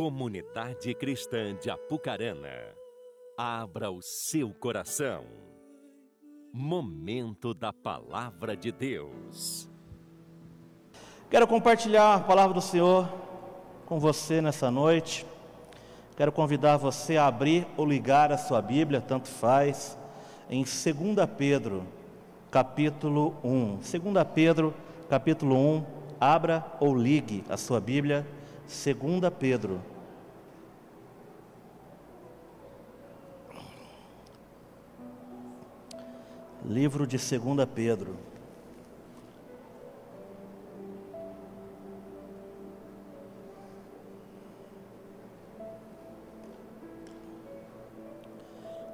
Comunidade Cristã de Apucarana, abra o seu coração. Momento da Palavra de Deus. Quero compartilhar a palavra do Senhor com você nessa noite. Quero convidar você a abrir ou ligar a sua Bíblia, tanto faz, em 2 Pedro, capítulo 1. 2 Pedro, capítulo 1, abra ou ligue a sua Bíblia, 2 Pedro. Livro de 2 Pedro.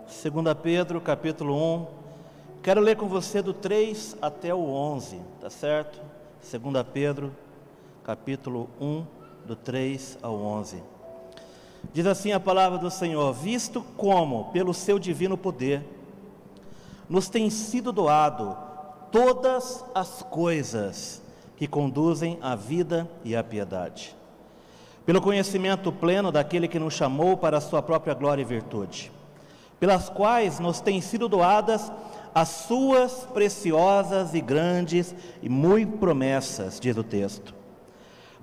Segunda Pedro, capítulo 1. Quero ler com você do 3 até o 11, tá certo? Segunda Pedro, capítulo 1, do 3 ao 11. Diz assim a palavra do Senhor: Visto como, pelo seu divino poder, nos tem sido doado todas as coisas que conduzem à vida e à piedade, pelo conhecimento pleno daquele que nos chamou para a sua própria glória e virtude, pelas quais nos têm sido doadas as suas preciosas e grandes e muito promessas, diz o texto,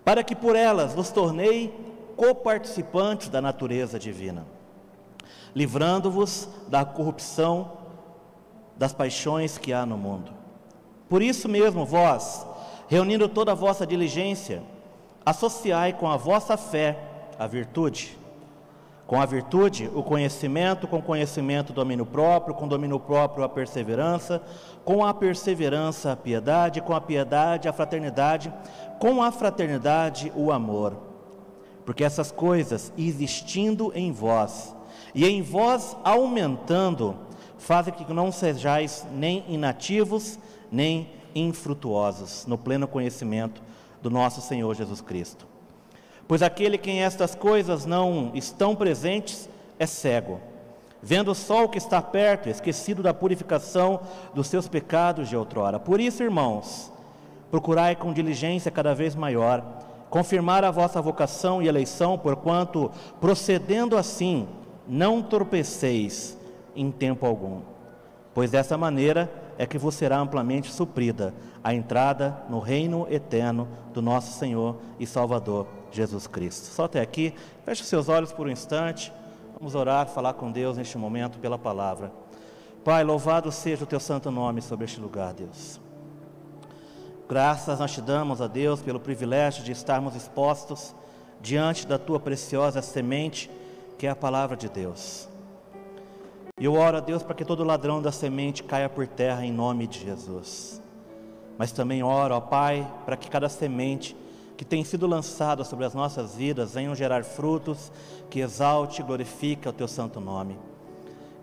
para que por elas nos tornei coparticipantes da natureza divina, livrando-vos da corrupção das paixões que há no mundo. Por isso mesmo, vós, reunindo toda a vossa diligência, associai com a vossa fé a virtude, com a virtude o conhecimento, com conhecimento domínio próprio, com domínio próprio a perseverança, com a perseverança a piedade, com a piedade a fraternidade, com a fraternidade o amor. Porque essas coisas existindo em vós, e em vós aumentando, fazem que não sejais nem inativos, nem infrutuosos no pleno conhecimento do nosso Senhor Jesus Cristo. Pois aquele que em estas coisas não estão presentes é cego, vendo só o que está perto, esquecido da purificação dos seus pecados de outrora. Por isso, irmãos, procurai com diligência cada vez maior confirmar a vossa vocação e eleição, porquanto, procedendo assim, não torpeceis em tempo algum, pois dessa maneira é que vos será amplamente suprida a entrada no reino eterno do nosso Senhor e Salvador Jesus Cristo. Só até aqui, feche seus olhos por um instante, vamos orar, falar com Deus neste momento pela palavra. Pai, louvado seja o teu santo nome sobre este lugar, Deus. Graças nós te damos a Deus pelo privilégio de estarmos expostos diante da tua preciosa semente, que é a palavra de Deus. E eu oro a Deus para que todo ladrão da semente caia por terra em nome de Jesus. Mas também oro, ó Pai, para que cada semente que tem sido lançada sobre as nossas vidas venham gerar frutos que exalte e glorifique o teu santo nome.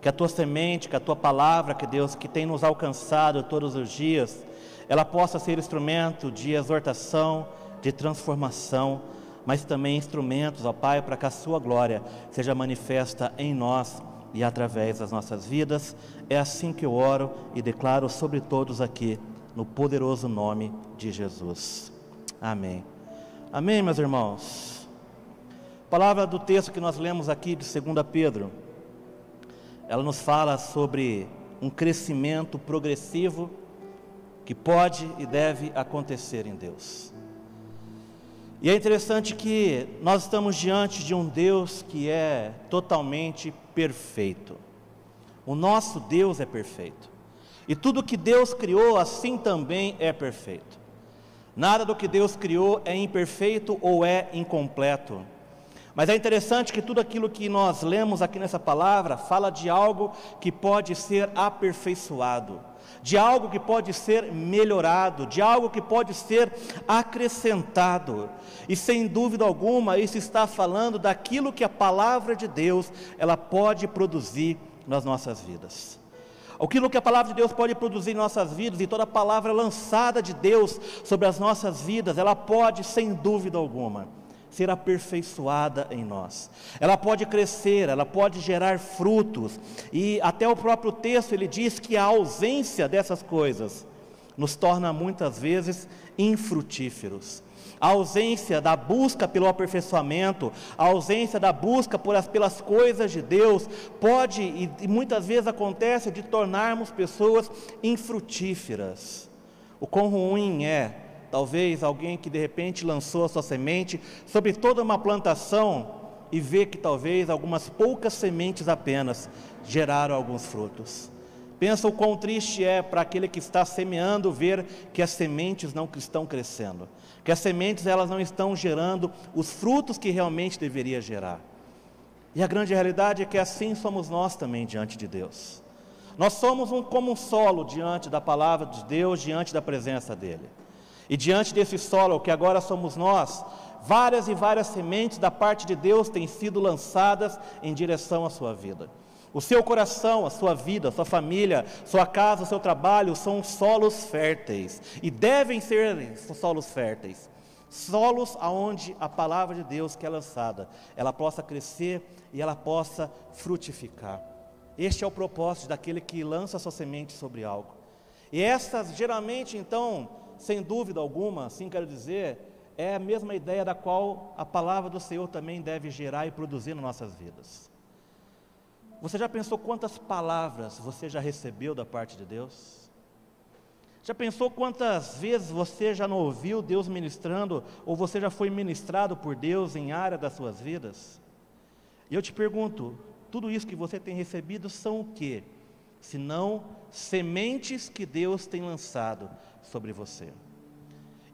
Que a tua semente, que a tua palavra, que Deus, que tem nos alcançado todos os dias, ela possa ser instrumento de exortação, de transformação, mas também instrumentos, ó Pai, para que a sua glória seja manifesta em nós e através das nossas vidas. É assim que eu oro e declaro sobre todos aqui, no poderoso nome de Jesus. Amém. Amém, meus irmãos. palavra do texto que nós lemos aqui de 2 Pedro, ela nos fala sobre um crescimento progressivo que pode e deve acontecer em Deus. E é interessante que nós estamos diante de um Deus que é totalmente perfeito. O nosso Deus é perfeito. E tudo que Deus criou, assim também é perfeito. Nada do que Deus criou é imperfeito ou é incompleto. Mas é interessante que tudo aquilo que nós lemos aqui nessa palavra fala de algo que pode ser aperfeiçoado de algo que pode ser melhorado, de algo que pode ser acrescentado. E sem dúvida alguma, isso está falando daquilo que a palavra de Deus ela pode produzir nas nossas vidas. Aquilo que a palavra de Deus pode produzir em nossas vidas e toda palavra lançada de Deus sobre as nossas vidas, ela pode, sem dúvida alguma, ser aperfeiçoada em nós. Ela pode crescer, ela pode gerar frutos. E até o próprio texto ele diz que a ausência dessas coisas nos torna muitas vezes infrutíferos. A ausência da busca pelo aperfeiçoamento, a ausência da busca as, pelas coisas de Deus, pode e, e muitas vezes acontece de tornarmos pessoas infrutíferas. O quão ruim é, talvez, alguém que de repente lançou a sua semente sobre toda uma plantação e vê que talvez algumas poucas sementes apenas geraram alguns frutos. Pensa o quão triste é para aquele que está semeando ver que as sementes não estão crescendo que as sementes elas não estão gerando os frutos que realmente deveria gerar. E a grande realidade é que assim somos nós também diante de Deus. Nós somos um, como um solo diante da palavra de Deus, diante da presença dEle. E diante desse solo, que agora somos nós, várias e várias sementes da parte de Deus têm sido lançadas em direção à sua vida. O seu coração, a sua vida, a sua família, sua casa, o seu trabalho são solos férteis e devem ser solos férteis. Solos aonde a palavra de Deus que é lançada, ela possa crescer e ela possa frutificar. Este é o propósito daquele que lança sua semente sobre algo. E essa, geralmente, então, sem dúvida alguma, assim quero dizer, é a mesma ideia da qual a palavra do Senhor também deve gerar e produzir nas nossas vidas. Você já pensou quantas palavras você já recebeu da parte de Deus? Já pensou quantas vezes você já não ouviu Deus ministrando, ou você já foi ministrado por Deus em área das suas vidas? E eu te pergunto, tudo isso que você tem recebido são o que? Senão sementes que Deus tem lançado sobre você.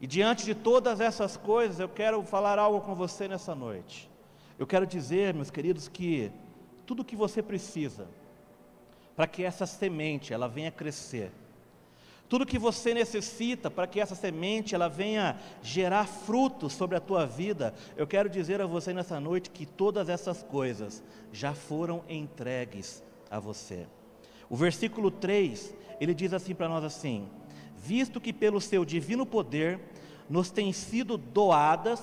E diante de todas essas coisas, eu quero falar algo com você nessa noite. Eu quero dizer, meus queridos, que tudo o que você precisa para que essa semente ela venha crescer. Tudo que você necessita para que essa semente ela venha gerar frutos sobre a tua vida, eu quero dizer a você nessa noite que todas essas coisas já foram entregues a você. O versículo 3, ele diz assim para nós assim: visto que pelo seu divino poder nos têm sido doadas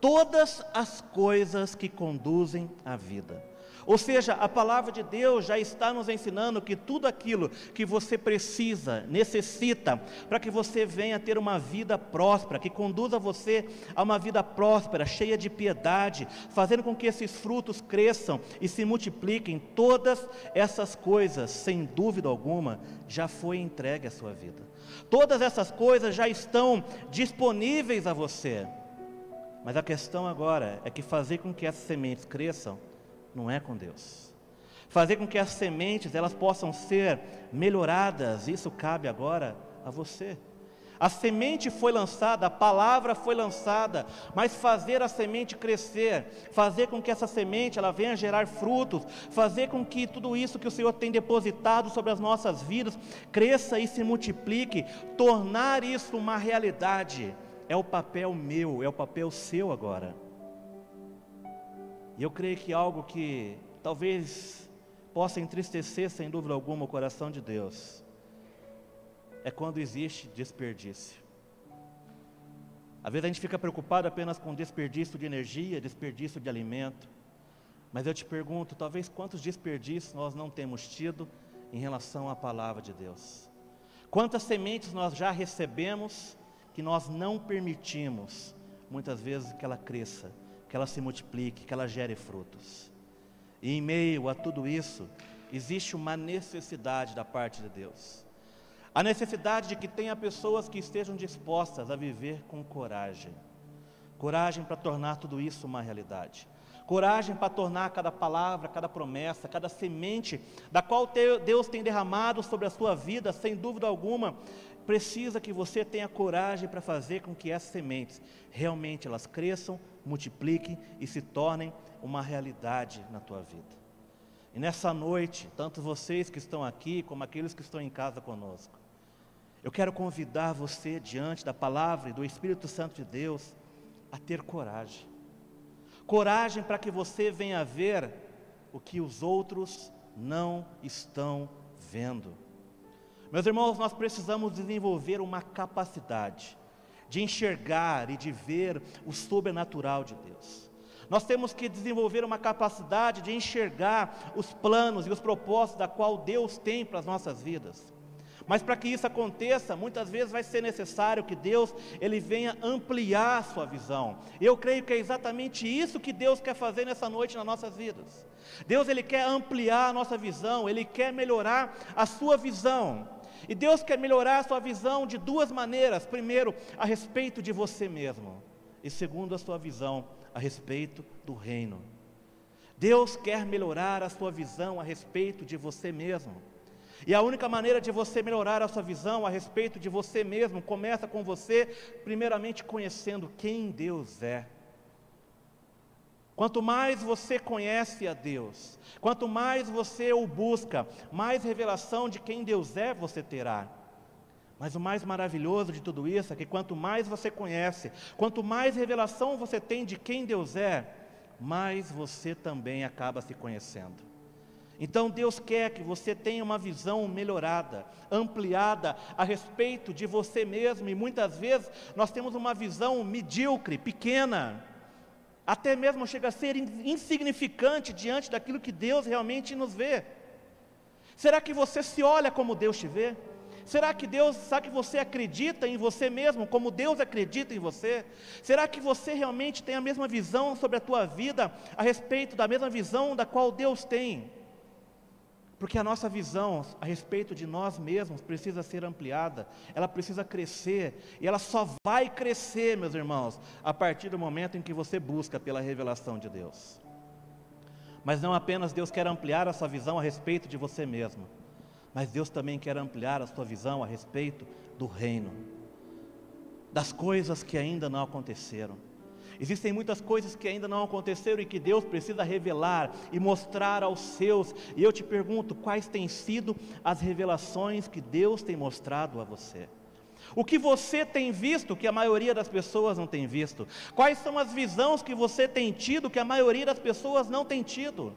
todas as coisas que conduzem à vida. Ou seja, a palavra de Deus já está nos ensinando que tudo aquilo que você precisa, necessita, para que você venha ter uma vida próspera, que conduza você a uma vida próspera, cheia de piedade, fazendo com que esses frutos cresçam e se multipliquem, todas essas coisas, sem dúvida alguma, já foi entregue à sua vida. Todas essas coisas já estão disponíveis a você. Mas a questão agora é que fazer com que essas sementes cresçam não é com Deus. Fazer com que as sementes elas possam ser melhoradas, isso cabe agora a você. A semente foi lançada, a palavra foi lançada, mas fazer a semente crescer, fazer com que essa semente ela venha gerar frutos, fazer com que tudo isso que o Senhor tem depositado sobre as nossas vidas cresça e se multiplique, tornar isso uma realidade, é o papel meu, é o papel seu agora. E eu creio que algo que talvez possa entristecer, sem dúvida alguma, o coração de Deus, é quando existe desperdício. Às vezes a gente fica preocupado apenas com desperdício de energia, desperdício de alimento. Mas eu te pergunto, talvez quantos desperdícios nós não temos tido em relação à palavra de Deus? Quantas sementes nós já recebemos que nós não permitimos, muitas vezes, que ela cresça? Que ela se multiplique, que ela gere frutos. E em meio a tudo isso, existe uma necessidade da parte de Deus. A necessidade de que tenha pessoas que estejam dispostas a viver com coragem. Coragem para tornar tudo isso uma realidade. Coragem para tornar cada palavra, cada promessa, cada semente da qual Deus tem derramado sobre a sua vida, sem dúvida alguma, precisa que você tenha coragem para fazer com que essas sementes realmente elas cresçam, multipliquem e se tornem uma realidade na tua vida. E nessa noite, tanto vocês que estão aqui, como aqueles que estão em casa conosco, eu quero convidar você diante da palavra e do Espírito Santo de Deus a ter coragem. Coragem para que você venha ver o que os outros não estão vendo. Meus irmãos, nós precisamos desenvolver uma capacidade de enxergar e de ver o sobrenatural de Deus. Nós temos que desenvolver uma capacidade de enxergar os planos e os propósitos da qual Deus tem para as nossas vidas. Mas para que isso aconteça, muitas vezes vai ser necessário que Deus ele venha ampliar a sua visão. Eu creio que é exatamente isso que Deus quer fazer nessa noite nas nossas vidas. Deus ele quer ampliar a nossa visão, ele quer melhorar a sua visão. E Deus quer melhorar a sua visão de duas maneiras: primeiro, a respeito de você mesmo, e segundo, a sua visão a respeito do reino. Deus quer melhorar a sua visão a respeito de você mesmo. E a única maneira de você melhorar a sua visão a respeito de você mesmo começa com você, primeiramente, conhecendo quem Deus é. Quanto mais você conhece a Deus, quanto mais você o busca, mais revelação de quem Deus é você terá. Mas o mais maravilhoso de tudo isso é que quanto mais você conhece, quanto mais revelação você tem de quem Deus é, mais você também acaba se conhecendo. Então Deus quer que você tenha uma visão melhorada, ampliada a respeito de você mesmo, e muitas vezes nós temos uma visão medíocre, pequena, até mesmo chega a ser insignificante diante daquilo que Deus realmente nos vê. Será que você se olha como Deus te vê? Será que Deus, será que você acredita em você mesmo como Deus acredita em você? Será que você realmente tem a mesma visão sobre a tua vida a respeito da mesma visão da qual Deus tem? Porque a nossa visão a respeito de nós mesmos precisa ser ampliada, ela precisa crescer, e ela só vai crescer, meus irmãos, a partir do momento em que você busca pela revelação de Deus. Mas não apenas Deus quer ampliar a sua visão a respeito de você mesmo, mas Deus também quer ampliar a sua visão a respeito do reino, das coisas que ainda não aconteceram. Existem muitas coisas que ainda não aconteceram e que Deus precisa revelar e mostrar aos seus. E eu te pergunto, quais têm sido as revelações que Deus tem mostrado a você? O que você tem visto que a maioria das pessoas não tem visto? Quais são as visões que você tem tido que a maioria das pessoas não tem tido?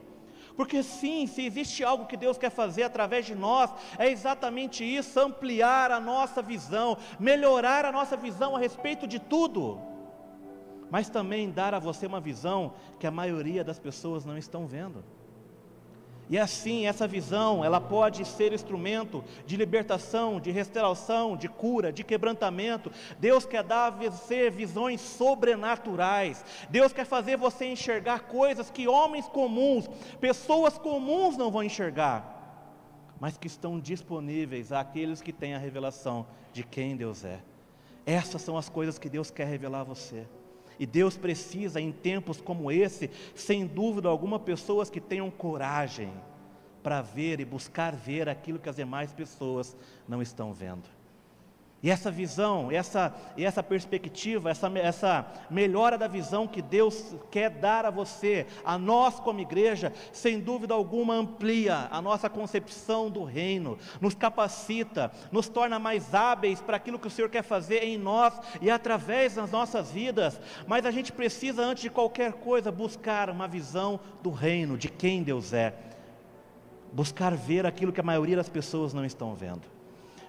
Porque sim, se existe algo que Deus quer fazer através de nós, é exatamente isso: ampliar a nossa visão, melhorar a nossa visão a respeito de tudo mas também dar a você uma visão que a maioria das pessoas não estão vendo. E assim, essa visão, ela pode ser instrumento de libertação, de restauração, de cura, de quebrantamento. Deus quer dar a você visões sobrenaturais. Deus quer fazer você enxergar coisas que homens comuns, pessoas comuns não vão enxergar, mas que estão disponíveis àqueles que têm a revelação de quem Deus é. Essas são as coisas que Deus quer revelar a você. E Deus precisa, em tempos como esse, sem dúvida alguma, pessoas que tenham coragem para ver e buscar ver aquilo que as demais pessoas não estão vendo. E essa visão, essa, essa perspectiva, essa, essa melhora da visão que Deus quer dar a você, a nós como igreja, sem dúvida alguma amplia a nossa concepção do reino, nos capacita, nos torna mais hábeis para aquilo que o Senhor quer fazer em nós e através das nossas vidas. Mas a gente precisa, antes de qualquer coisa, buscar uma visão do reino, de quem Deus é, buscar ver aquilo que a maioria das pessoas não estão vendo.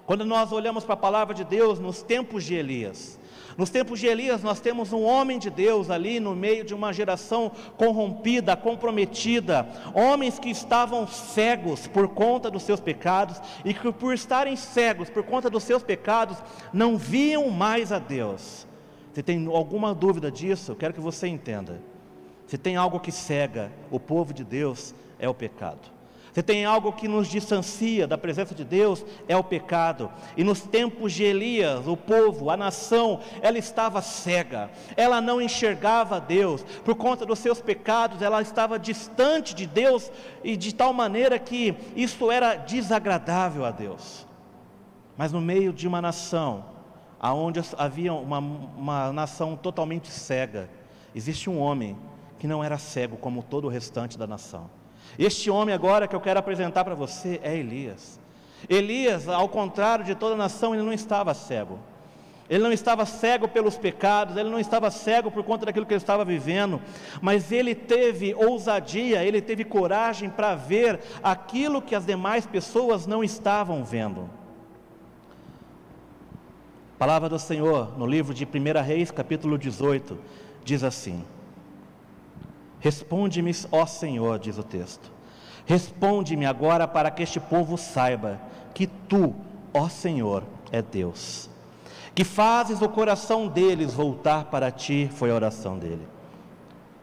Quando nós olhamos para a palavra de Deus nos tempos de Elias, nos tempos de Elias, nós temos um homem de Deus ali no meio de uma geração corrompida, comprometida, homens que estavam cegos por conta dos seus pecados e que, por estarem cegos por conta dos seus pecados, não viam mais a Deus. Se tem alguma dúvida disso, eu quero que você entenda. Se tem algo que cega o povo de Deus, é o pecado. Se tem algo que nos distancia da presença de Deus, é o pecado. E nos tempos de Elias, o povo, a nação, ela estava cega, ela não enxergava Deus, por conta dos seus pecados, ela estava distante de Deus, e de tal maneira que isso era desagradável a Deus. Mas no meio de uma nação, aonde havia uma, uma nação totalmente cega, existe um homem que não era cego como todo o restante da nação. Este homem agora que eu quero apresentar para você é Elias. Elias, ao contrário de toda a nação, ele não estava cego. Ele não estava cego pelos pecados, ele não estava cego por conta daquilo que ele estava vivendo, mas ele teve ousadia, ele teve coragem para ver aquilo que as demais pessoas não estavam vendo. A palavra do Senhor, no livro de 1 Reis, capítulo 18, diz assim: Responde-me, ó Senhor, diz o texto. Responde-me agora para que este povo saiba que tu ó Senhor, é Deus. Que fazes o coração deles voltar para ti, foi a oração dele.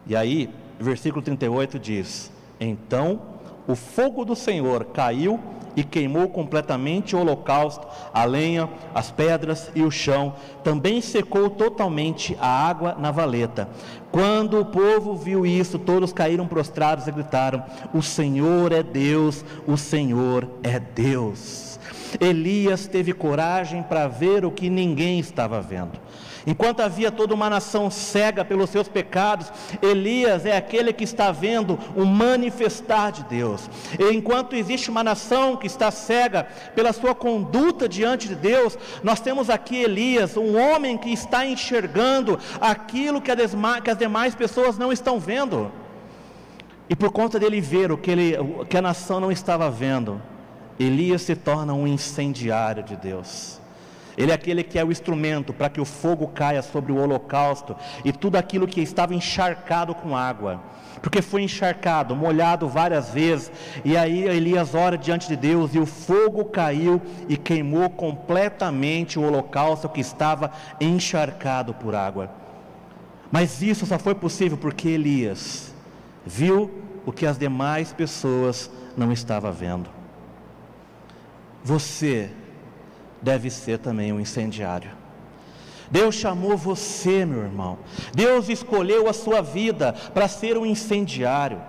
E aí, versículo 38 diz: Então o fogo do Senhor caiu e queimou completamente o holocausto, a lenha, as pedras e o chão. Também secou totalmente a água na valeta. Quando o povo viu isso, todos caíram prostrados e gritaram: O Senhor é Deus, o Senhor é Deus. Elias teve coragem para ver o que ninguém estava vendo. Enquanto havia toda uma nação cega pelos seus pecados, Elias é aquele que está vendo o manifestar de Deus. E enquanto existe uma nação que está cega pela sua conduta diante de Deus, nós temos aqui Elias, um homem que está enxergando aquilo que as demais pessoas não estão vendo. E por conta dele ver o que, ele, o que a nação não estava vendo, Elias se torna um incendiário de Deus. Ele é aquele que é o instrumento para que o fogo caia sobre o holocausto e tudo aquilo que estava encharcado com água. Porque foi encharcado, molhado várias vezes, e aí Elias ora diante de Deus e o fogo caiu e queimou completamente o holocausto que estava encharcado por água. Mas isso só foi possível porque Elias viu o que as demais pessoas não estavam vendo. Você deve ser também um incendiário. Deus chamou você, meu irmão. Deus escolheu a sua vida para ser um incendiário.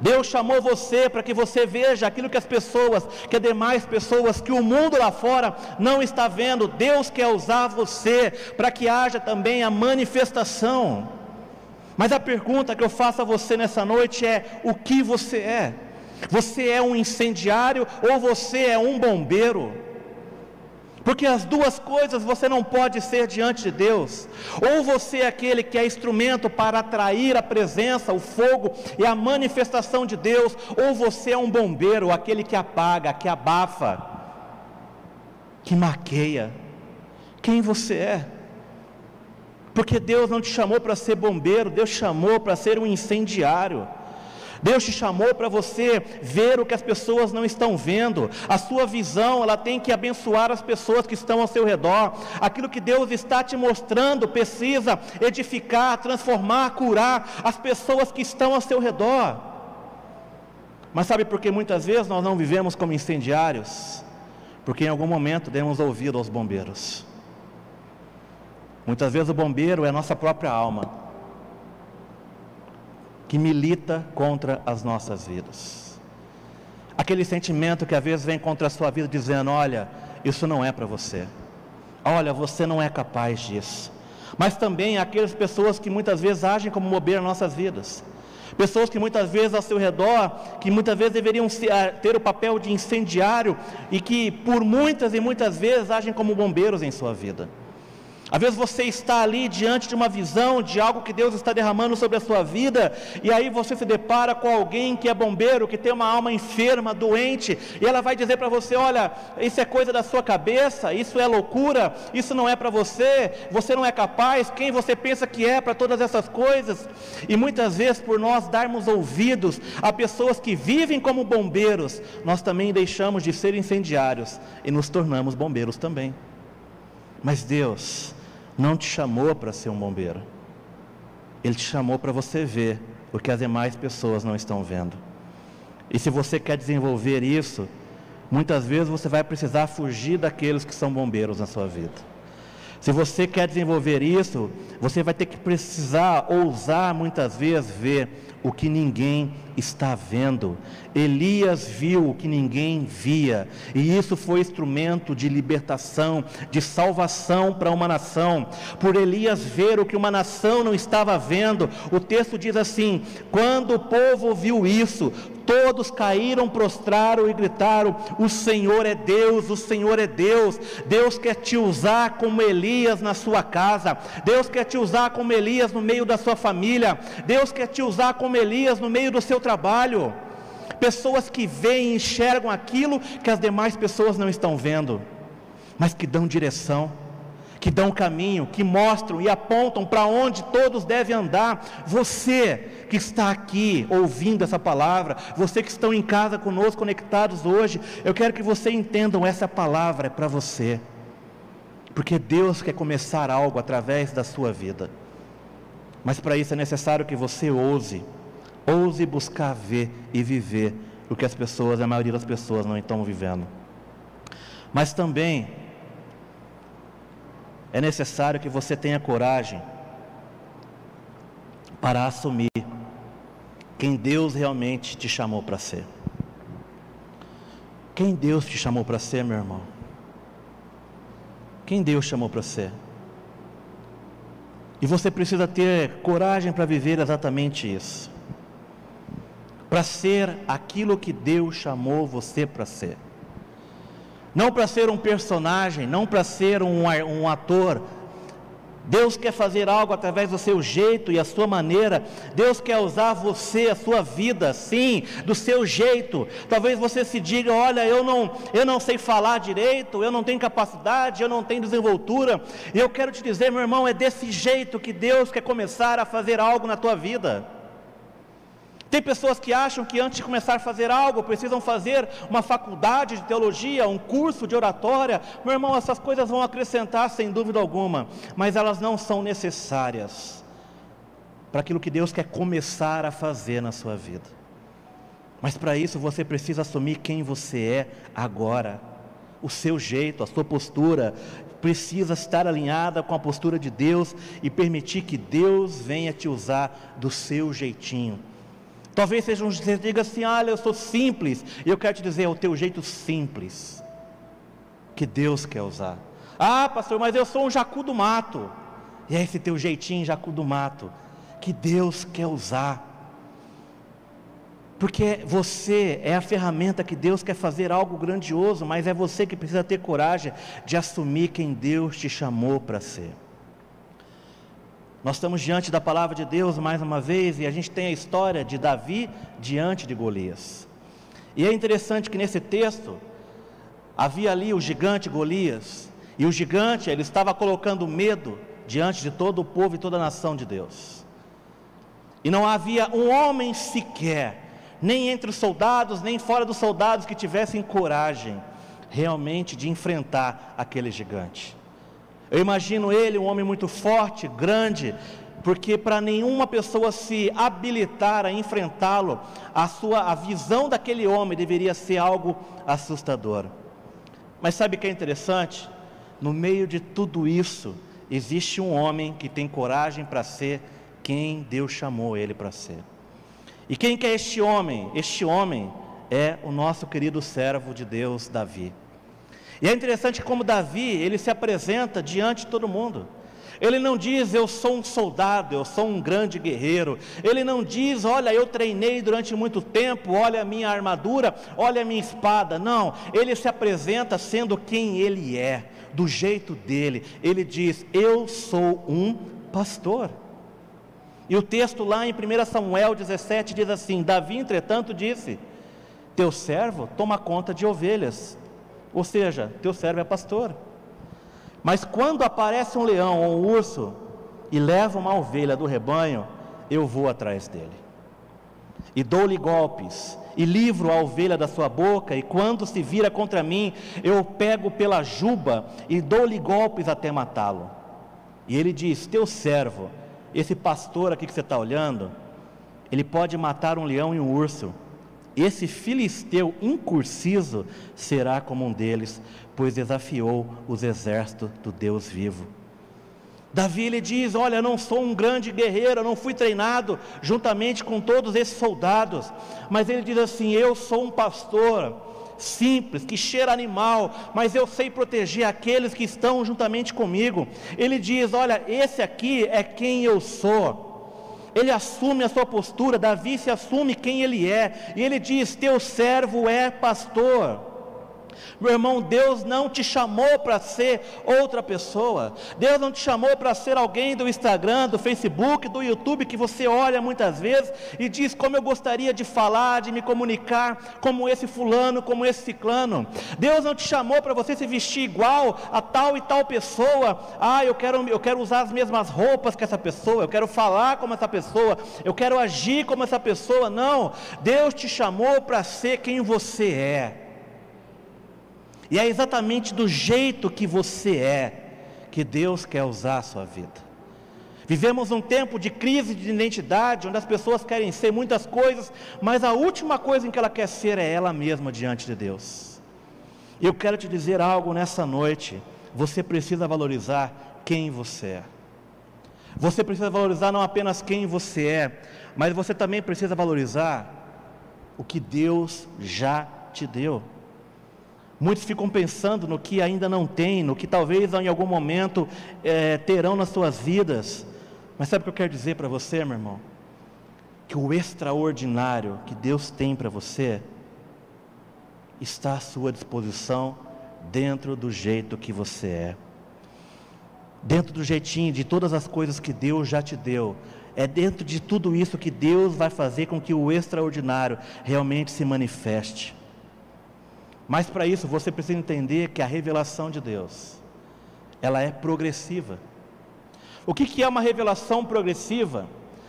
Deus chamou você para que você veja aquilo que as pessoas, que as demais pessoas, que o mundo lá fora não está vendo. Deus quer usar você para que haja também a manifestação. Mas a pergunta que eu faço a você nessa noite é: o que você é? Você é um incendiário ou você é um bombeiro? Porque as duas coisas você não pode ser diante de Deus. Ou você é aquele que é instrumento para atrair a presença, o fogo e a manifestação de Deus, ou você é um bombeiro, aquele que apaga, que abafa, que maqueia. Quem você é? Porque Deus não te chamou para ser bombeiro, Deus chamou para ser um incendiário. Deus te chamou para você ver o que as pessoas não estão vendo. A sua visão, ela tem que abençoar as pessoas que estão ao seu redor. Aquilo que Deus está te mostrando precisa edificar, transformar, curar as pessoas que estão ao seu redor. Mas sabe por que muitas vezes nós não vivemos como incendiários? Porque em algum momento demos ouvido aos bombeiros. Muitas vezes o bombeiro é a nossa própria alma que milita contra as nossas vidas. Aquele sentimento que às vezes vem contra a sua vida dizendo: olha, isso não é para você. Olha, você não é capaz disso. Mas também aquelas pessoas que muitas vezes agem como mover nossas vidas. Pessoas que muitas vezes ao seu redor, que muitas vezes deveriam ah, ter o papel de incendiário e que por muitas e muitas vezes agem como bombeiros em sua vida. Às vezes você está ali diante de uma visão de algo que Deus está derramando sobre a sua vida, e aí você se depara com alguém que é bombeiro, que tem uma alma enferma, doente, e ela vai dizer para você: Olha, isso é coisa da sua cabeça, isso é loucura, isso não é para você, você não é capaz, quem você pensa que é para todas essas coisas? E muitas vezes, por nós darmos ouvidos a pessoas que vivem como bombeiros, nós também deixamos de ser incendiários e nos tornamos bombeiros também. Mas Deus, não te chamou para ser um bombeiro. Ele te chamou para você ver o que as demais pessoas não estão vendo. E se você quer desenvolver isso, muitas vezes você vai precisar fugir daqueles que são bombeiros na sua vida. Se você quer desenvolver isso, você vai ter que precisar ousar muitas vezes ver o que ninguém está vendo. Elias viu o que ninguém via, e isso foi instrumento de libertação, de salvação para uma nação. Por Elias ver o que uma nação não estava vendo, o texto diz assim: quando o povo viu isso, todos caíram, prostraram e gritaram: O Senhor é Deus, o Senhor é Deus. Deus quer te usar como Elias na sua casa, Deus quer te usar como Elias no meio da sua família, Deus quer te usar como Elias no meio do seu trabalho. Pessoas que veem e enxergam aquilo que as demais pessoas não estão vendo, mas que dão direção que dão caminho, que mostram e apontam para onde todos devem andar. Você que está aqui ouvindo essa palavra, você que estão em casa conosco conectados hoje, eu quero que você entendam essa palavra é para você. Porque Deus quer começar algo através da sua vida. Mas para isso é necessário que você ouse, ouse buscar ver e viver o que as pessoas, a maioria das pessoas não estão vivendo. Mas também é necessário que você tenha coragem para assumir quem Deus realmente te chamou para ser. Quem Deus te chamou para ser, meu irmão? Quem Deus chamou para ser? E você precisa ter coragem para viver exatamente isso. Para ser aquilo que Deus chamou você para ser. Não para ser um personagem, não para ser um, um ator, Deus quer fazer algo através do seu jeito e a sua maneira. Deus quer usar você, a sua vida, sim, do seu jeito. Talvez você se diga: "Olha, eu não, eu não sei falar direito, eu não tenho capacidade, eu não tenho desenvoltura". E eu quero te dizer, meu irmão, é desse jeito que Deus quer começar a fazer algo na tua vida. Tem pessoas que acham que antes de começar a fazer algo, precisam fazer uma faculdade de teologia, um curso de oratória. Meu irmão, essas coisas vão acrescentar sem dúvida alguma, mas elas não são necessárias para aquilo que Deus quer começar a fazer na sua vida. Mas para isso você precisa assumir quem você é agora. O seu jeito, a sua postura precisa estar alinhada com a postura de Deus e permitir que Deus venha te usar do seu jeitinho Talvez seja um, você diga assim: olha, eu sou simples. E eu quero te dizer, é o teu jeito simples que Deus quer usar. Ah, pastor, mas eu sou um jacu do mato. E é esse teu jeitinho, jacu do mato, que Deus quer usar. Porque você é a ferramenta que Deus quer fazer algo grandioso, mas é você que precisa ter coragem de assumir quem Deus te chamou para ser. Nós estamos diante da palavra de Deus mais uma vez e a gente tem a história de Davi diante de Golias. E é interessante que nesse texto havia ali o gigante Golias, e o gigante ele estava colocando medo diante de todo o povo e toda a nação de Deus. E não havia um homem sequer, nem entre os soldados, nem fora dos soldados, que tivessem coragem realmente de enfrentar aquele gigante. Eu imagino ele um homem muito forte, grande, porque para nenhuma pessoa se habilitar a enfrentá-lo, a sua a visão daquele homem deveria ser algo assustador. Mas sabe o que é interessante? No meio de tudo isso, existe um homem que tem coragem para ser quem Deus chamou ele para ser. E quem que é este homem? Este homem é o nosso querido servo de Deus, Davi. E é interessante como Davi, ele se apresenta diante de todo mundo. Ele não diz, eu sou um soldado, eu sou um grande guerreiro. Ele não diz, olha, eu treinei durante muito tempo, olha a minha armadura, olha a minha espada. Não, ele se apresenta sendo quem ele é, do jeito dele. Ele diz, eu sou um pastor. E o texto lá em 1 Samuel 17 diz assim: Davi, entretanto, disse: Teu servo toma conta de ovelhas ou seja, teu servo é pastor. Mas quando aparece um leão ou um urso e leva uma ovelha do rebanho, eu vou atrás dele. E dou-lhe golpes, e livro a ovelha da sua boca, e quando se vira contra mim, eu pego pela juba e dou-lhe golpes até matá-lo. E ele diz: Teu servo, esse pastor aqui que você está olhando, ele pode matar um leão e um urso, esse filisteu incursizo será como um deles, pois desafiou os exércitos do Deus vivo. Davi ele diz: Olha, não sou um grande guerreiro, não fui treinado juntamente com todos esses soldados, mas ele diz assim: Eu sou um pastor simples, que cheira animal, mas eu sei proteger aqueles que estão juntamente comigo. Ele diz: Olha, esse aqui é quem eu sou ele assume a sua postura, Davi se assume quem ele é, e ele diz: Teu servo é pastor. Meu irmão, Deus não te chamou para ser outra pessoa. Deus não te chamou para ser alguém do Instagram, do Facebook, do YouTube que você olha muitas vezes e diz como eu gostaria de falar, de me comunicar como esse fulano, como esse ciclano. Deus não te chamou para você se vestir igual a tal e tal pessoa. Ah, eu quero eu quero usar as mesmas roupas que essa pessoa, eu quero falar como essa pessoa, eu quero agir como essa pessoa. Não. Deus te chamou para ser quem você é. E é exatamente do jeito que você é que Deus quer usar a sua vida. Vivemos um tempo de crise de identidade, onde as pessoas querem ser muitas coisas, mas a última coisa em que ela quer ser é ela mesma diante de Deus. E eu quero te dizer algo nessa noite: você precisa valorizar quem você é. Você precisa valorizar não apenas quem você é, mas você também precisa valorizar o que Deus já te deu. Muitos ficam pensando no que ainda não têm, no que talvez em algum momento é, terão nas suas vidas. Mas sabe o que eu quero dizer para você, meu irmão? Que o extraordinário que Deus tem para você está à sua disposição dentro do jeito que você é. Dentro do jeitinho de todas as coisas que Deus já te deu, é dentro de tudo isso que Deus vai fazer com que o extraordinário realmente se manifeste. Mas para isso você precisa entender que a revelação de Deus, ela é progressiva. O que, que é uma revelação progressiva?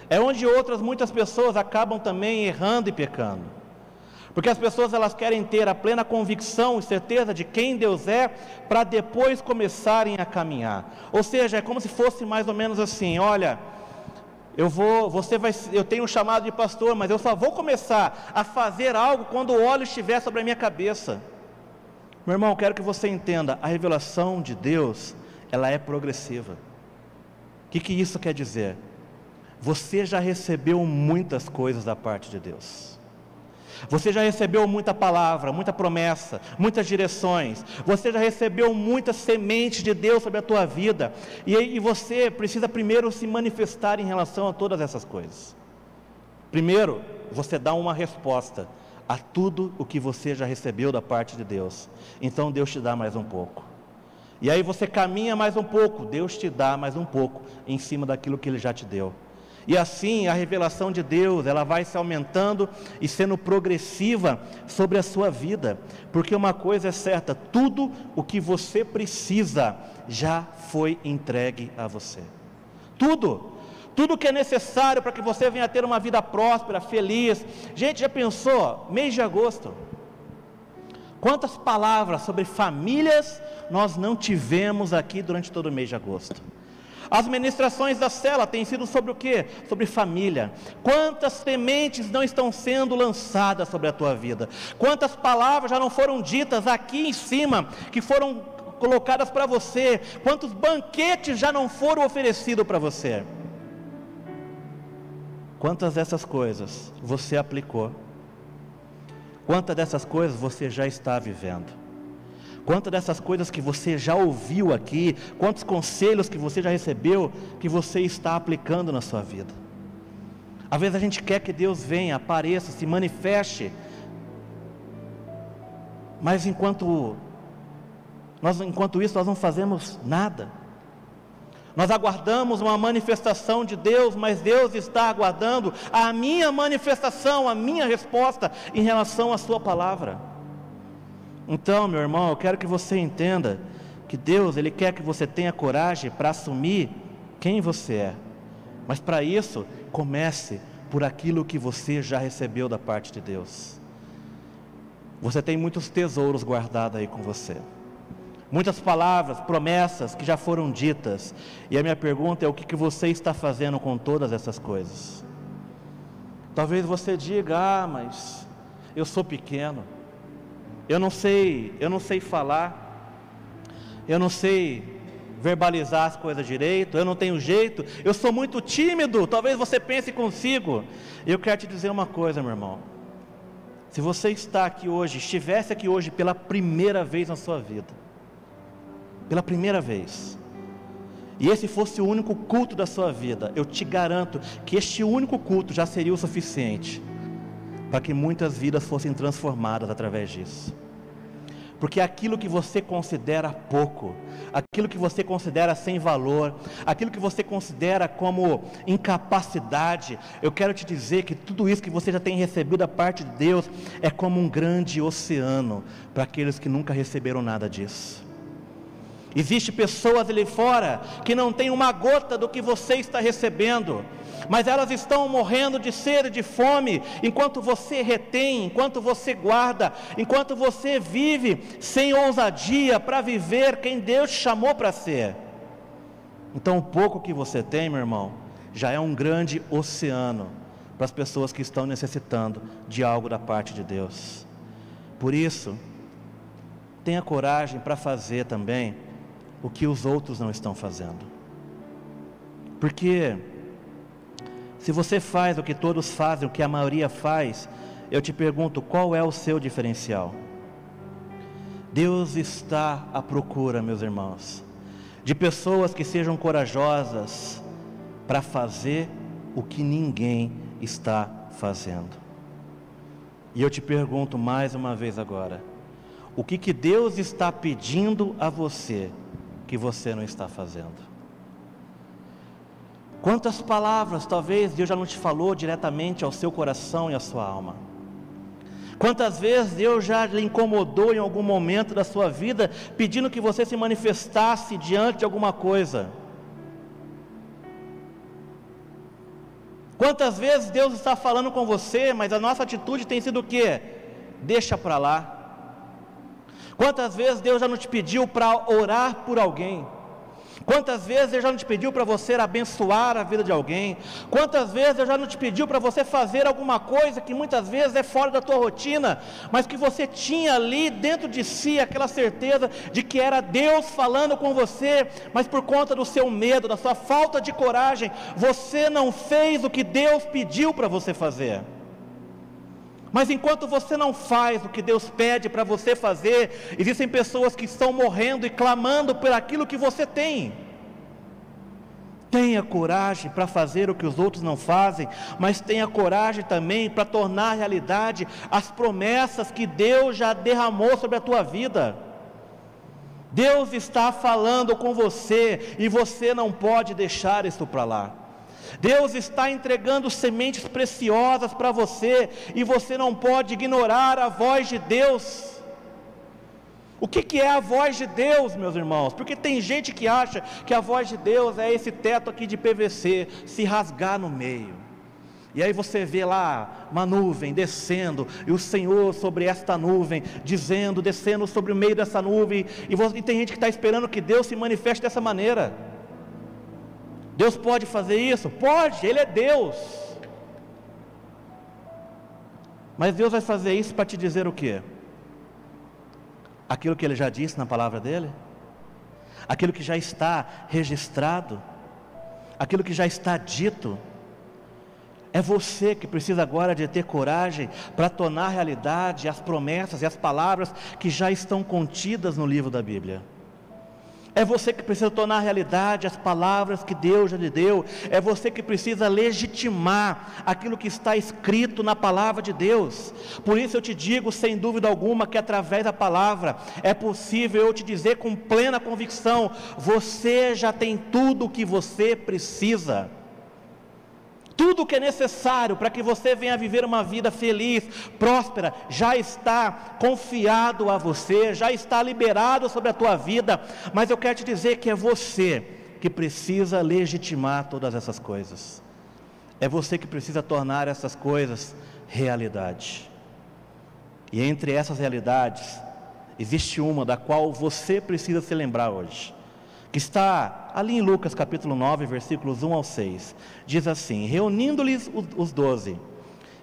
É onde outras muitas pessoas acabam também errando e pecando. Porque as pessoas elas querem ter a plena convicção e certeza de quem Deus é para depois começarem a caminhar. Ou seja, é como se fosse mais ou menos assim, olha, eu vou, você vai, eu tenho um chamado de pastor, mas eu só vou começar a fazer algo quando o óleo estiver sobre a minha cabeça. Meu irmão, eu quero que você entenda, a revelação de Deus, ela é progressiva. O que, que isso quer dizer? Você já recebeu muitas coisas da parte de Deus. Você já recebeu muita palavra, muita promessa, muitas direções. Você já recebeu muitas sementes de Deus sobre a tua vida. E, e você precisa primeiro se manifestar em relação a todas essas coisas. Primeiro, você dá uma resposta a tudo o que você já recebeu da parte de Deus. Então Deus te dá mais um pouco. E aí você caminha mais um pouco, Deus te dá mais um pouco em cima daquilo que Ele já te deu. E assim a revelação de Deus, ela vai se aumentando e sendo progressiva sobre a sua vida, porque uma coisa é certa, tudo o que você precisa já foi entregue a você. Tudo, tudo que é necessário para que você venha ter uma vida próspera, feliz. Gente, já pensou? Mês de agosto. Quantas palavras sobre famílias nós não tivemos aqui durante todo o mês de agosto? As ministrações da cela têm sido sobre o que? Sobre família. Quantas sementes não estão sendo lançadas sobre a tua vida? Quantas palavras já não foram ditas aqui em cima, que foram colocadas para você? Quantos banquetes já não foram oferecidos para você? Quantas dessas coisas você aplicou? Quantas dessas coisas você já está vivendo? Quantas dessas coisas que você já ouviu aqui, quantos conselhos que você já recebeu, que você está aplicando na sua vida? Às vezes a gente quer que Deus venha, apareça, se manifeste, mas enquanto nós, enquanto isso, nós não fazemos nada. Nós aguardamos uma manifestação de Deus, mas Deus está aguardando a minha manifestação, a minha resposta em relação à Sua palavra. Então, meu irmão, eu quero que você entenda que Deus, Ele quer que você tenha coragem para assumir quem você é. Mas para isso, comece por aquilo que você já recebeu da parte de Deus. Você tem muitos tesouros guardados aí com você. Muitas palavras, promessas que já foram ditas. E a minha pergunta é: o que, que você está fazendo com todas essas coisas? Talvez você diga: ah, mas eu sou pequeno. Eu não sei, eu não sei falar. Eu não sei verbalizar as coisas direito, eu não tenho jeito, eu sou muito tímido. Talvez você pense consigo. Eu quero te dizer uma coisa, meu irmão. Se você está aqui hoje, estivesse aqui hoje pela primeira vez na sua vida, pela primeira vez, e esse fosse o único culto da sua vida, eu te garanto que este único culto já seria o suficiente para que muitas vidas fossem transformadas através disso. Porque aquilo que você considera pouco, aquilo que você considera sem valor, aquilo que você considera como incapacidade, eu quero te dizer que tudo isso que você já tem recebido da parte de Deus é como um grande oceano para aqueles que nunca receberam nada disso. Existem pessoas ali fora que não têm uma gota do que você está recebendo, mas elas estão morrendo de sede, de fome, enquanto você retém, enquanto você guarda, enquanto você vive sem ousadia para viver quem Deus chamou para ser. Então, o pouco que você tem, meu irmão, já é um grande oceano para as pessoas que estão necessitando de algo da parte de Deus. Por isso, tenha coragem para fazer também o que os outros não estão fazendo. Porque se você faz o que todos fazem, o que a maioria faz, eu te pergunto, qual é o seu diferencial? Deus está à procura, meus irmãos, de pessoas que sejam corajosas para fazer o que ninguém está fazendo. E eu te pergunto mais uma vez agora: o que, que Deus está pedindo a você que você não está fazendo? Quantas palavras talvez Deus já não te falou diretamente ao seu coração e à sua alma? Quantas vezes Deus já lhe incomodou em algum momento da sua vida, pedindo que você se manifestasse diante de alguma coisa? Quantas vezes Deus está falando com você, mas a nossa atitude tem sido o quê? Deixa para lá. Quantas vezes Deus já não te pediu para orar por alguém? Quantas vezes Ele já não te pediu para você abençoar a vida de alguém? Quantas vezes Ele já não te pediu para você fazer alguma coisa que muitas vezes é fora da tua rotina, mas que você tinha ali dentro de si aquela certeza de que era Deus falando com você, mas por conta do seu medo, da sua falta de coragem, você não fez o que Deus pediu para você fazer. Mas enquanto você não faz o que Deus pede para você fazer, existem pessoas que estão morrendo e clamando por aquilo que você tem. Tenha coragem para fazer o que os outros não fazem, mas tenha coragem também para tornar realidade as promessas que Deus já derramou sobre a tua vida. Deus está falando com você e você não pode deixar isso para lá. Deus está entregando sementes preciosas para você e você não pode ignorar a voz de Deus. O que, que, é a voz de Deus, meus irmãos? Porque tem gente que acha que a voz de Deus é esse teto aqui de PVC se rasgar no meio. E aí você vê lá uma nuvem descendo, e o Senhor sobre esta nuvem, dizendo, descendo sobre o meio dessa nuvem, e, você, e tem gente que está esperando que Deus se manifeste dessa maneira. Deus pode fazer isso? Pode, Ele é Deus. Mas Deus vai fazer isso para te dizer o quê? Aquilo que Ele já disse na palavra dele? Aquilo que já está registrado? Aquilo que já está dito? É você que precisa agora de ter coragem para tornar realidade as promessas e as palavras que já estão contidas no livro da Bíblia. É você que precisa tornar realidade as palavras que Deus já lhe deu. É você que precisa legitimar aquilo que está escrito na palavra de Deus. Por isso eu te digo, sem dúvida alguma, que através da palavra é possível eu te dizer com plena convicção: você já tem tudo o que você precisa. Tudo o que é necessário para que você venha viver uma vida feliz, próspera, já está confiado a você, já está liberado sobre a tua vida, mas eu quero te dizer que é você que precisa legitimar todas essas coisas, é você que precisa tornar essas coisas realidade, e entre essas realidades, existe uma da qual você precisa se lembrar hoje que está ali em Lucas capítulo 9, versículos 1 ao 6. Diz assim: Reunindo-lhes os doze,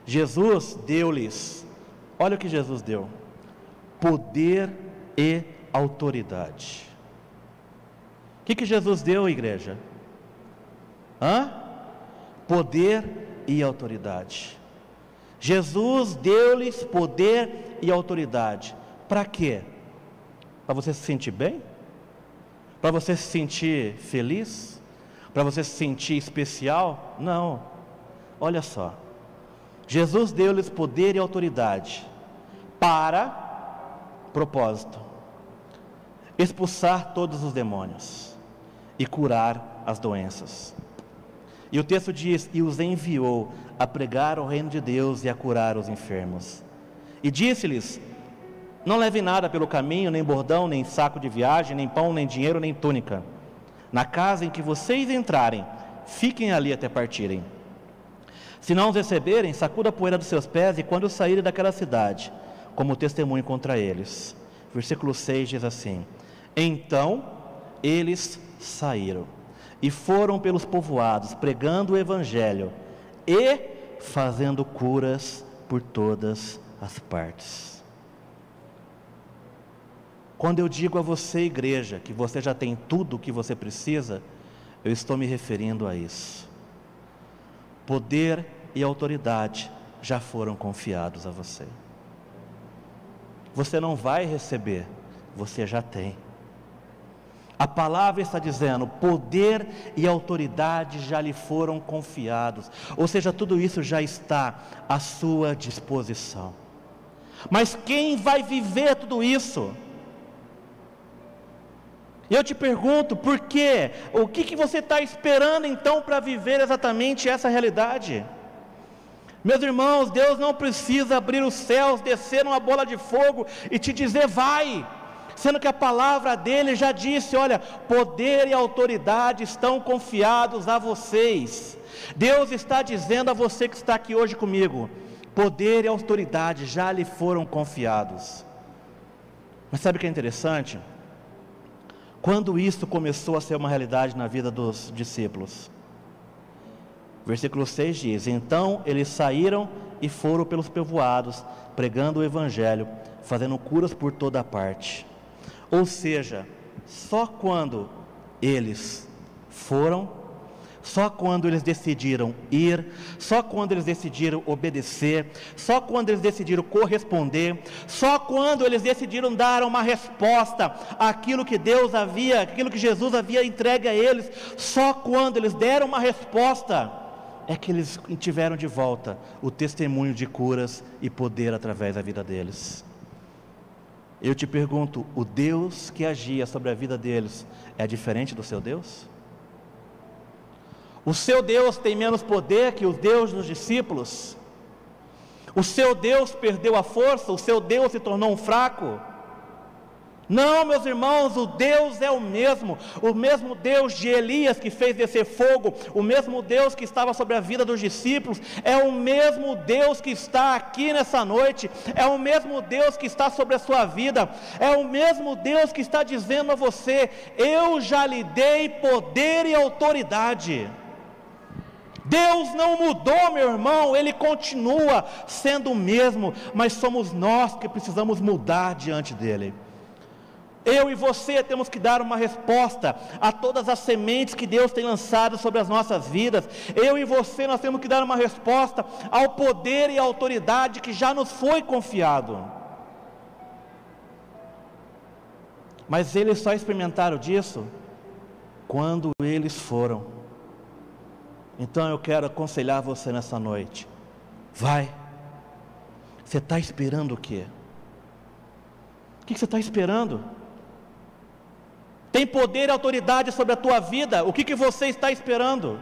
Jesus deu-lhes, olha o que Jesus deu: poder e autoridade. O que, que Jesus deu, igreja? Hã? Poder e autoridade. Jesus deu-lhes poder e autoridade. Para quê? Para você se sentir bem? Para você se sentir feliz? Para você se sentir especial? Não. Olha só. Jesus deu-lhes poder e autoridade para propósito: expulsar todos os demônios e curar as doenças. E o texto diz: E os enviou a pregar o reino de Deus e a curar os enfermos. E disse-lhes: Não leve nada pelo caminho, nem bordão, nem saco de viagem, nem pão, nem dinheiro, nem túnica. Na casa em que vocês entrarem, fiquem ali até partirem. Se não os receberem, sacuda a poeira dos seus pés e quando saírem daquela cidade, como testemunho contra eles. Versículo 6 diz assim: Então eles saíram e foram pelos povoados, pregando o evangelho e fazendo curas por todas as partes. Quando eu digo a você, igreja, que você já tem tudo o que você precisa, eu estou me referindo a isso. Poder e autoridade já foram confiados a você. Você não vai receber, você já tem. A palavra está dizendo: poder e autoridade já lhe foram confiados, ou seja, tudo isso já está à sua disposição. Mas quem vai viver tudo isso? Eu te pergunto, por quê? O que, que você está esperando então para viver exatamente essa realidade? Meus irmãos, Deus não precisa abrir os céus, descer uma bola de fogo e te dizer vai, sendo que a palavra dele já disse: olha, poder e autoridade estão confiados a vocês. Deus está dizendo a você que está aqui hoje comigo: poder e autoridade já lhe foram confiados. Mas sabe o que é interessante? Quando isso começou a ser uma realidade na vida dos discípulos? Versículo 6 diz: Então eles saíram e foram pelos povoados, pregando o evangelho, fazendo curas por toda parte. Ou seja, só quando eles foram só quando eles decidiram ir, só quando eles decidiram obedecer, só quando eles decidiram corresponder, só quando eles decidiram dar uma resposta àquilo que Deus havia, aquilo que Jesus havia entregue a eles, só quando eles deram uma resposta, é que eles tiveram de volta o testemunho de curas e poder através da vida deles. Eu te pergunto: o Deus que agia sobre a vida deles é diferente do seu Deus? O seu Deus tem menos poder que o Deus dos discípulos? O seu Deus perdeu a força? O seu Deus se tornou um fraco? Não, meus irmãos, o Deus é o mesmo, o mesmo Deus de Elias que fez descer fogo, o mesmo Deus que estava sobre a vida dos discípulos, é o mesmo Deus que está aqui nessa noite, é o mesmo Deus que está sobre a sua vida, é o mesmo Deus que está dizendo a você: Eu já lhe dei poder e autoridade. Deus não mudou, meu irmão, Ele continua sendo o mesmo, mas somos nós que precisamos mudar diante dEle. Eu e você temos que dar uma resposta a todas as sementes que Deus tem lançado sobre as nossas vidas. Eu e você nós temos que dar uma resposta ao poder e à autoridade que já nos foi confiado. Mas eles só experimentaram disso quando eles foram. Então eu quero aconselhar você nessa noite. Vai. Você está esperando o quê? O que você está esperando? tem poder e autoridade sobre a tua vida, o que, que você está esperando?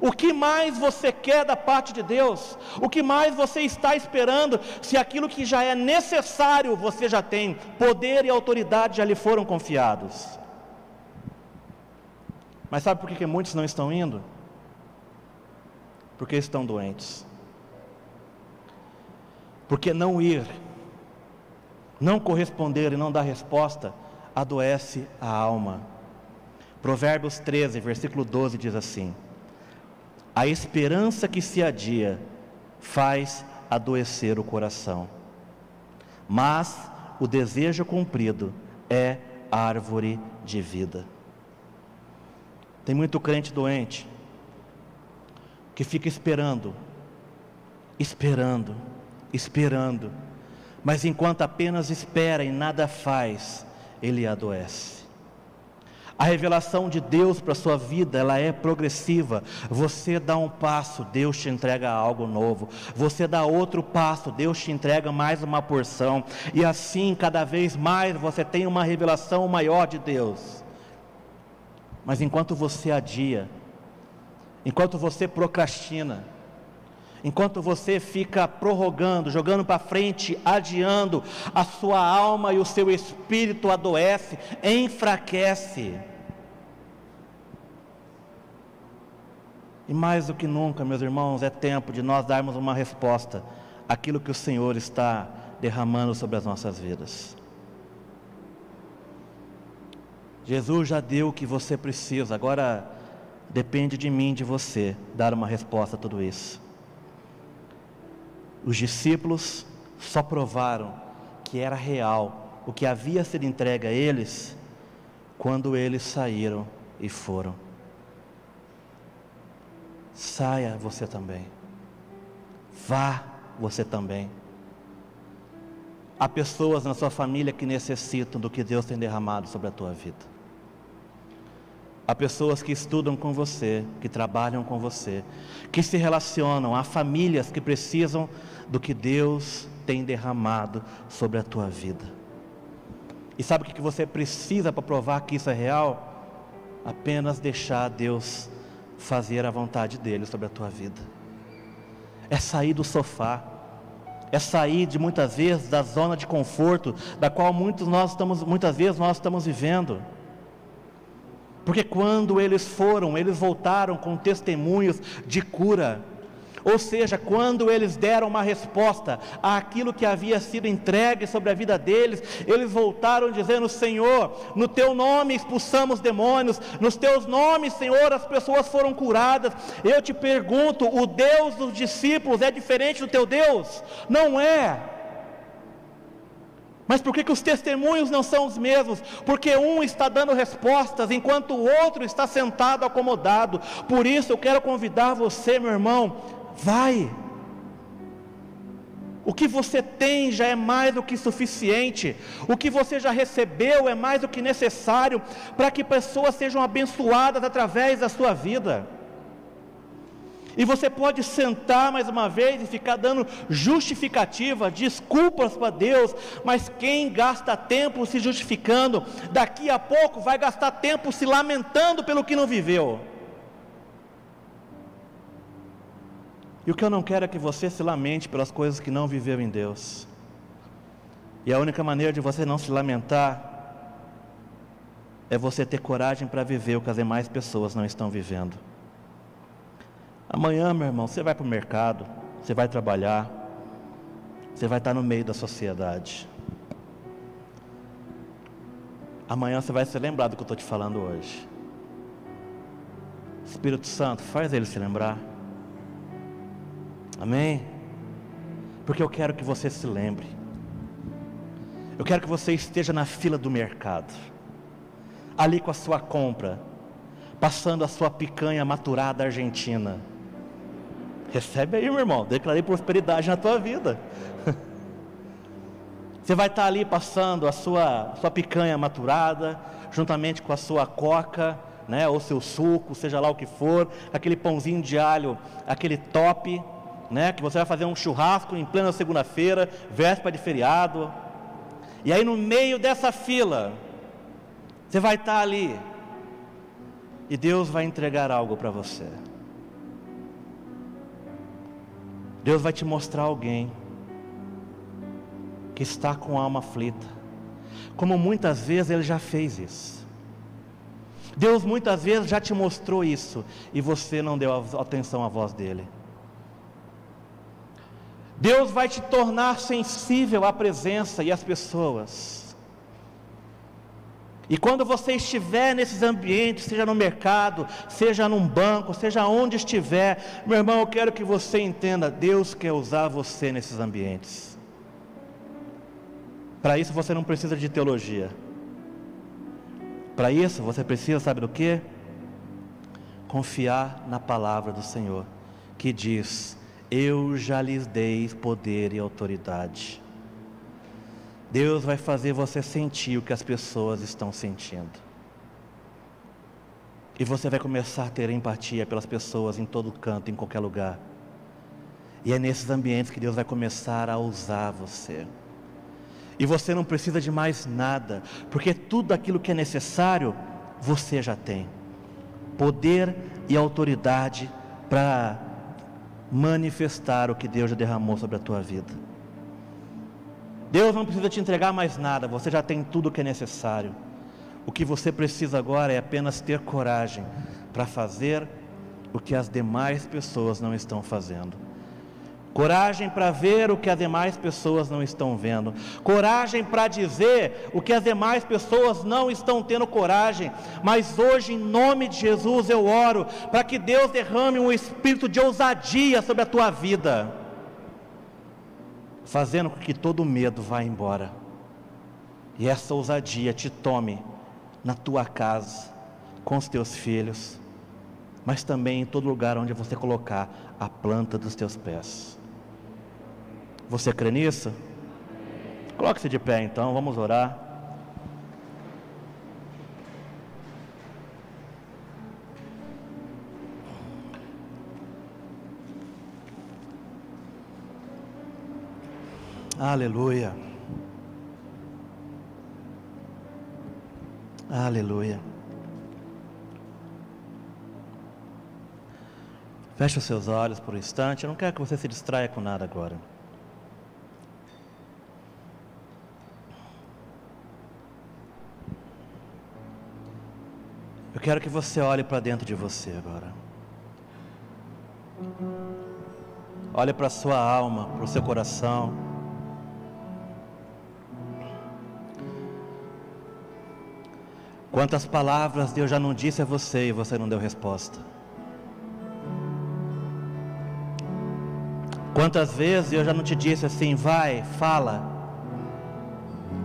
O que mais você quer da parte de Deus? O que mais você está esperando? Se aquilo que já é necessário você já tem, poder e autoridade já lhe foram confiados. Mas sabe por que, que muitos não estão indo? Porque estão doentes. Porque não ir, não corresponder e não dar resposta, adoece a alma. Provérbios 13, versículo 12 diz assim: A esperança que se adia faz adoecer o coração, mas o desejo cumprido é árvore de vida. Tem muito crente doente que fica esperando, esperando, esperando, mas enquanto apenas espera e nada faz, ele adoece. A revelação de Deus para a sua vida, ela é progressiva. Você dá um passo, Deus te entrega algo novo. Você dá outro passo, Deus te entrega mais uma porção. E assim, cada vez mais, você tem uma revelação maior de Deus. Mas enquanto você adia, enquanto você procrastina, enquanto você fica prorrogando, jogando para frente, adiando, a sua alma e o seu espírito adoece, enfraquece. E mais do que nunca, meus irmãos, é tempo de nós darmos uma resposta àquilo que o Senhor está derramando sobre as nossas vidas. Jesus já deu o que você precisa, agora depende de mim, de você, dar uma resposta a tudo isso. Os discípulos só provaram que era real o que havia sido entregue a eles quando eles saíram e foram. Saia você também. Vá você também. Há pessoas na sua família que necessitam do que Deus tem derramado sobre a tua vida. Há pessoas que estudam com você, que trabalham com você, que se relacionam, há famílias que precisam do que Deus tem derramado sobre a tua vida. E sabe o que você precisa para provar que isso é real? Apenas deixar Deus fazer a vontade dele sobre a tua vida. É sair do sofá, é sair de muitas vezes da zona de conforto da qual muitos nós estamos, muitas vezes nós estamos vivendo. Porque quando eles foram, eles voltaram com testemunhos de cura. Ou seja, quando eles deram uma resposta àquilo que havia sido entregue sobre a vida deles, eles voltaram dizendo: Senhor, no teu nome expulsamos demônios, nos teus nomes, Senhor, as pessoas foram curadas. Eu te pergunto: o Deus dos discípulos é diferente do teu Deus? Não é. Mas por que, que os testemunhos não são os mesmos? Porque um está dando respostas, enquanto o outro está sentado acomodado. Por isso eu quero convidar você, meu irmão, vai. O que você tem já é mais do que suficiente. O que você já recebeu é mais do que necessário para que pessoas sejam abençoadas através da sua vida. E você pode sentar mais uma vez e ficar dando justificativa, desculpas para Deus, mas quem gasta tempo se justificando, daqui a pouco vai gastar tempo se lamentando pelo que não viveu. E o que eu não quero é que você se lamente pelas coisas que não viveu em Deus. E a única maneira de você não se lamentar é você ter coragem para viver o que as demais pessoas não estão vivendo. Amanhã, meu irmão, você vai para o mercado, você vai trabalhar, você vai estar no meio da sociedade. Amanhã você vai se lembrar do que eu estou te falando hoje. Espírito Santo, faz ele se lembrar. Amém? Porque eu quero que você se lembre. Eu quero que você esteja na fila do mercado, ali com a sua compra, passando a sua picanha maturada argentina Recebe aí, meu irmão. Declarei prosperidade na tua vida. Você vai estar ali passando a sua, a sua picanha maturada, juntamente com a sua coca, né, ou seu suco, seja lá o que for, aquele pãozinho de alho, aquele top, né, que você vai fazer um churrasco em plena segunda-feira, véspera de feriado. E aí no meio dessa fila, você vai estar ali, e Deus vai entregar algo para você. Deus vai te mostrar alguém que está com a alma aflita, como muitas vezes Ele já fez isso. Deus muitas vezes já te mostrou isso e você não deu atenção à voz dele. Deus vai te tornar sensível à presença e às pessoas. E quando você estiver nesses ambientes, seja no mercado, seja num banco, seja onde estiver, meu irmão, eu quero que você entenda: Deus quer usar você nesses ambientes. Para isso você não precisa de teologia. Para isso você precisa, sabe do que? Confiar na palavra do Senhor, que diz: Eu já lhes dei poder e autoridade. Deus vai fazer você sentir o que as pessoas estão sentindo. E você vai começar a ter empatia pelas pessoas em todo canto, em qualquer lugar. E é nesses ambientes que Deus vai começar a usar você. E você não precisa de mais nada, porque tudo aquilo que é necessário, você já tem. Poder e autoridade para manifestar o que Deus já derramou sobre a tua vida. Deus não precisa te entregar mais nada, você já tem tudo o que é necessário. O que você precisa agora é apenas ter coragem para fazer o que as demais pessoas não estão fazendo. Coragem para ver o que as demais pessoas não estão vendo. Coragem para dizer o que as demais pessoas não estão tendo coragem. Mas hoje, em nome de Jesus, eu oro para que Deus derrame um espírito de ousadia sobre a tua vida, fazendo com que todo medo vá embora. E essa ousadia te tome na tua casa, com os teus filhos, mas também em todo lugar onde você colocar a planta dos teus pés. Você crê nisso? Coloque-se de pé então, vamos orar. Aleluia. Aleluia. Feche os seus olhos por um instante. Eu não quero que você se distraia com nada agora. Eu quero que você olhe para dentro de você agora. Olhe para a sua alma, para o seu coração. Quantas palavras Deus já não disse a você e você não deu resposta? Quantas vezes eu já não te disse assim, vai, fala,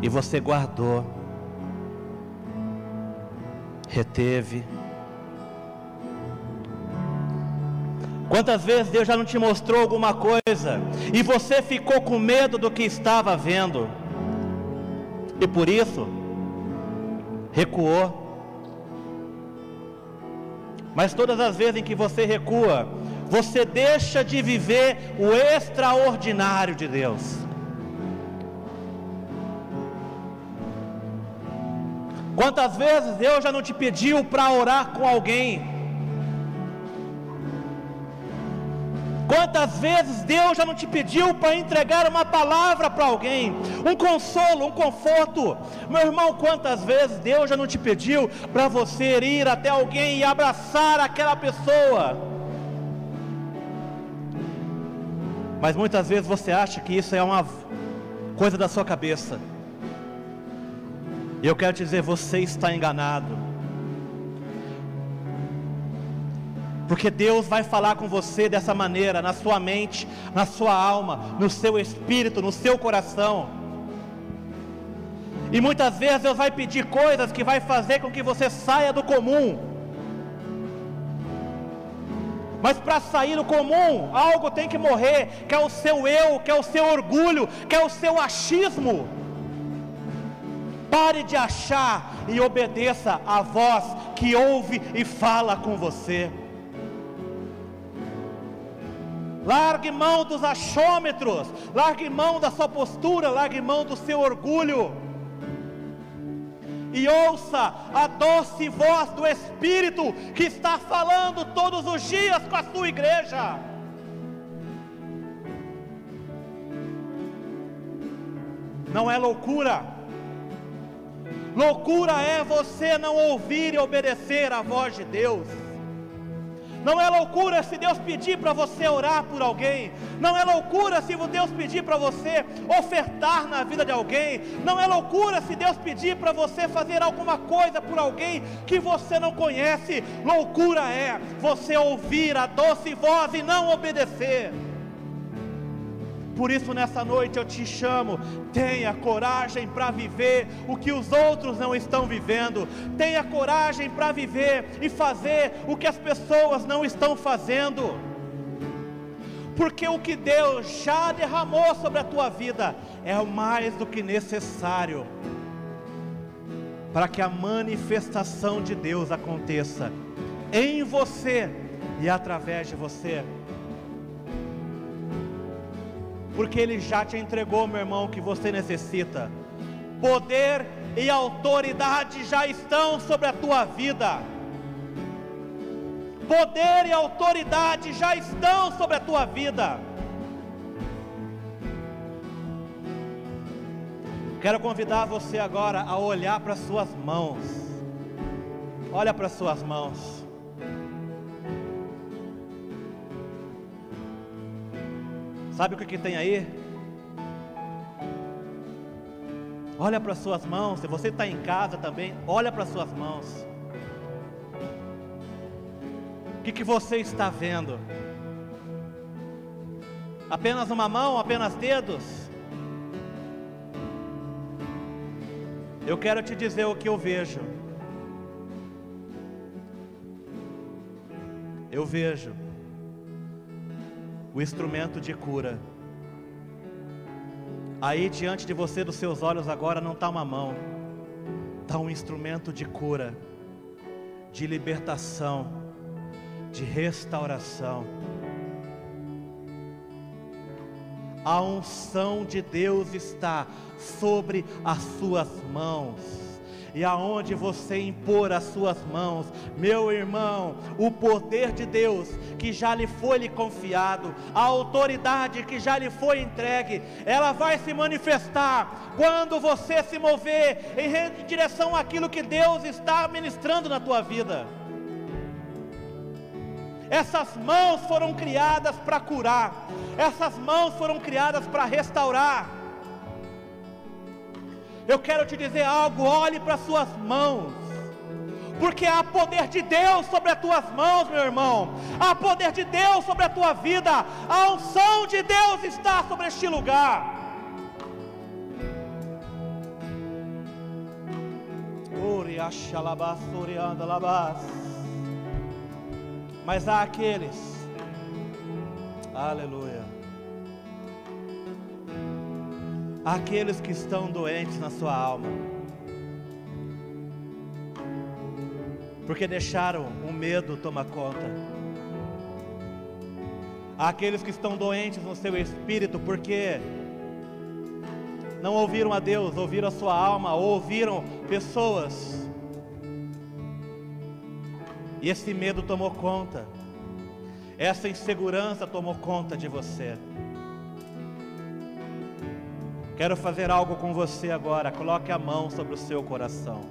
e você guardou, reteve. Quantas vezes Deus já não te mostrou alguma coisa e você ficou com medo do que estava vendo, e por isso recuou. Mas todas as vezes em que você recua, você deixa de viver o extraordinário de Deus. Quantas vezes Deus já não te pediu para orar com alguém? Quantas vezes Deus já não te pediu para entregar uma palavra para alguém, um consolo, um conforto? Meu irmão, quantas vezes Deus já não te pediu para você ir até alguém e abraçar aquela pessoa? Mas muitas vezes você acha que isso é uma coisa da sua cabeça. E eu quero te dizer, você está enganado. Porque Deus vai falar com você dessa maneira, na sua mente, na sua alma, no seu espírito, no seu coração. E muitas vezes Deus vai pedir coisas que vai fazer com que você saia do comum. Mas para sair do comum, algo tem que morrer, que é o seu eu, que é o seu orgulho, que é o seu achismo. Pare de achar e obedeça a voz que ouve e fala com você. Largue mão dos achômetros, largue mão da sua postura, largue mão do seu orgulho. E ouça a doce voz do Espírito que está falando todos os dias com a sua igreja. Não é loucura. Loucura é você não ouvir e obedecer a voz de Deus. Não é loucura se Deus pedir para você orar por alguém. Não é loucura se Deus pedir para você ofertar na vida de alguém. Não é loucura se Deus pedir para você fazer alguma coisa por alguém que você não conhece. Loucura é você ouvir a doce voz e não obedecer. Por isso, nessa noite eu te chamo, tenha coragem para viver o que os outros não estão vivendo, tenha coragem para viver e fazer o que as pessoas não estão fazendo, porque o que Deus já derramou sobre a tua vida é o mais do que necessário para que a manifestação de Deus aconteça em você e através de você. Porque Ele já te entregou, meu irmão, o que você necessita. Poder e autoridade já estão sobre a tua vida. Poder e autoridade já estão sobre a tua vida. Quero convidar você agora a olhar para suas mãos. Olha para suas mãos. Sabe o que, que tem aí? Olha para suas mãos. Se você está em casa também, olha para suas mãos. O que, que você está vendo? Apenas uma mão, apenas dedos? Eu quero te dizer o que eu vejo. Eu vejo o instrumento de cura. Aí diante de você, dos seus olhos, agora não está uma mão, está um instrumento de cura, de libertação, de restauração. A unção de Deus está sobre as suas mãos e aonde você impor as suas mãos, meu irmão, o poder de Deus que já lhe foi lhe confiado, a autoridade que já lhe foi entregue, ela vai se manifestar quando você se mover em direção àquilo que Deus está ministrando na tua vida. Essas mãos foram criadas para curar, essas mãos foram criadas para restaurar. Eu quero te dizer algo, olhe para as suas mãos. Porque há poder de Deus sobre as tuas mãos, meu irmão. Há poder de Deus sobre a tua vida. A unção de Deus está sobre este lugar. Mas há aqueles, aleluia, aqueles que estão doentes na sua alma, porque deixaram o medo tomar conta, aqueles que estão doentes no seu espírito, porque não ouviram a Deus, ouviram a sua alma, ou ouviram pessoas, e esse medo tomou conta, essa insegurança tomou conta de você. Quero fazer algo com você agora. Coloque a mão sobre o seu coração.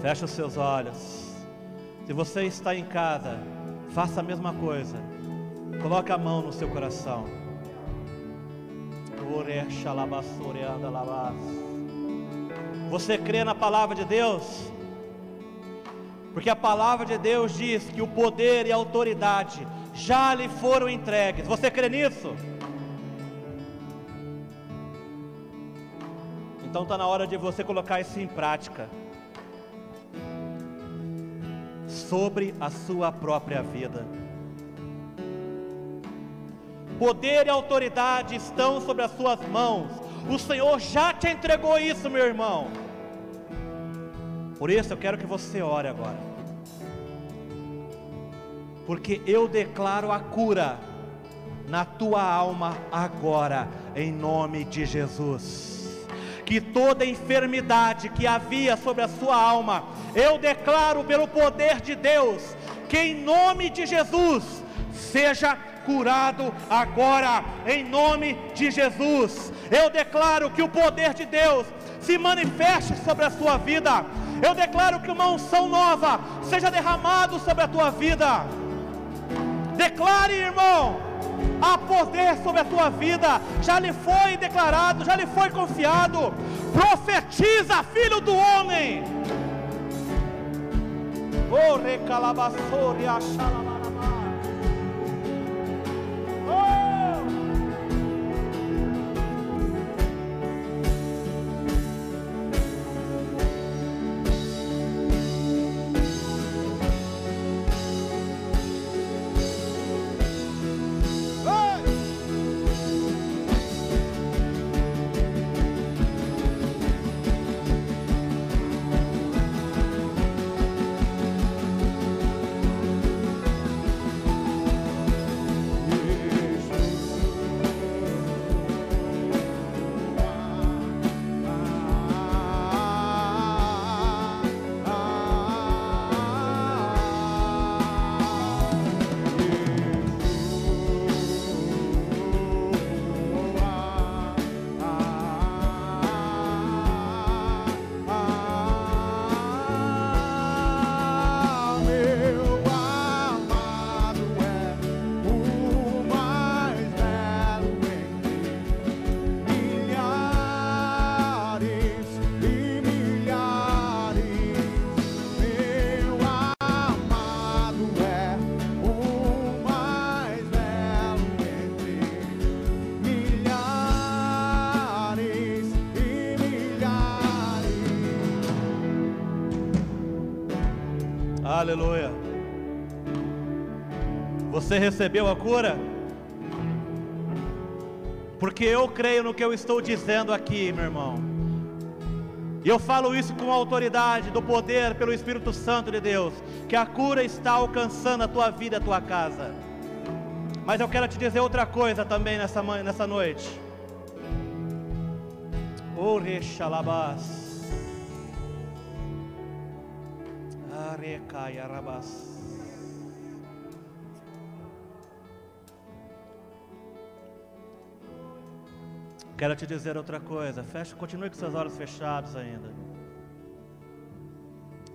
Feche os seus olhos. Se você está em casa, faça a mesma coisa. Coloque a mão no seu coração. Você crê na palavra de Deus? Porque a palavra de Deus diz que o poder e a autoridade já lhe foram entregues. Você crê nisso? Então está na hora de você colocar isso em prática. Sobre a sua própria vida. Poder e autoridade estão sobre as suas mãos. O Senhor já te entregou isso, meu irmão. Por isso eu quero que você ore agora. Porque eu declaro a cura na tua alma agora, em nome de Jesus que toda enfermidade que havia sobre a sua alma, eu declaro pelo poder de Deus, que em nome de Jesus seja curado agora, em nome de Jesus. Eu declaro que o poder de Deus se manifeste sobre a sua vida. Eu declaro que uma unção nova seja derramado sobre a tua vida. Declare, irmão, há poder sobre a tua vida, já lhe foi declarado, já lhe foi confiado. Profetiza, filho do homem. Oh, recalabassori, achalama. Você recebeu a cura? Porque eu creio no que eu estou dizendo aqui, meu irmão. E eu falo isso com autoridade, do poder, pelo Espírito Santo de Deus, que a cura está alcançando a tua vida, a tua casa. Mas eu quero te dizer outra coisa também nessa, nessa noite. Orechalabás. Arecaiarabás. Quero te dizer outra coisa. Feche, continue com seus olhos fechados ainda.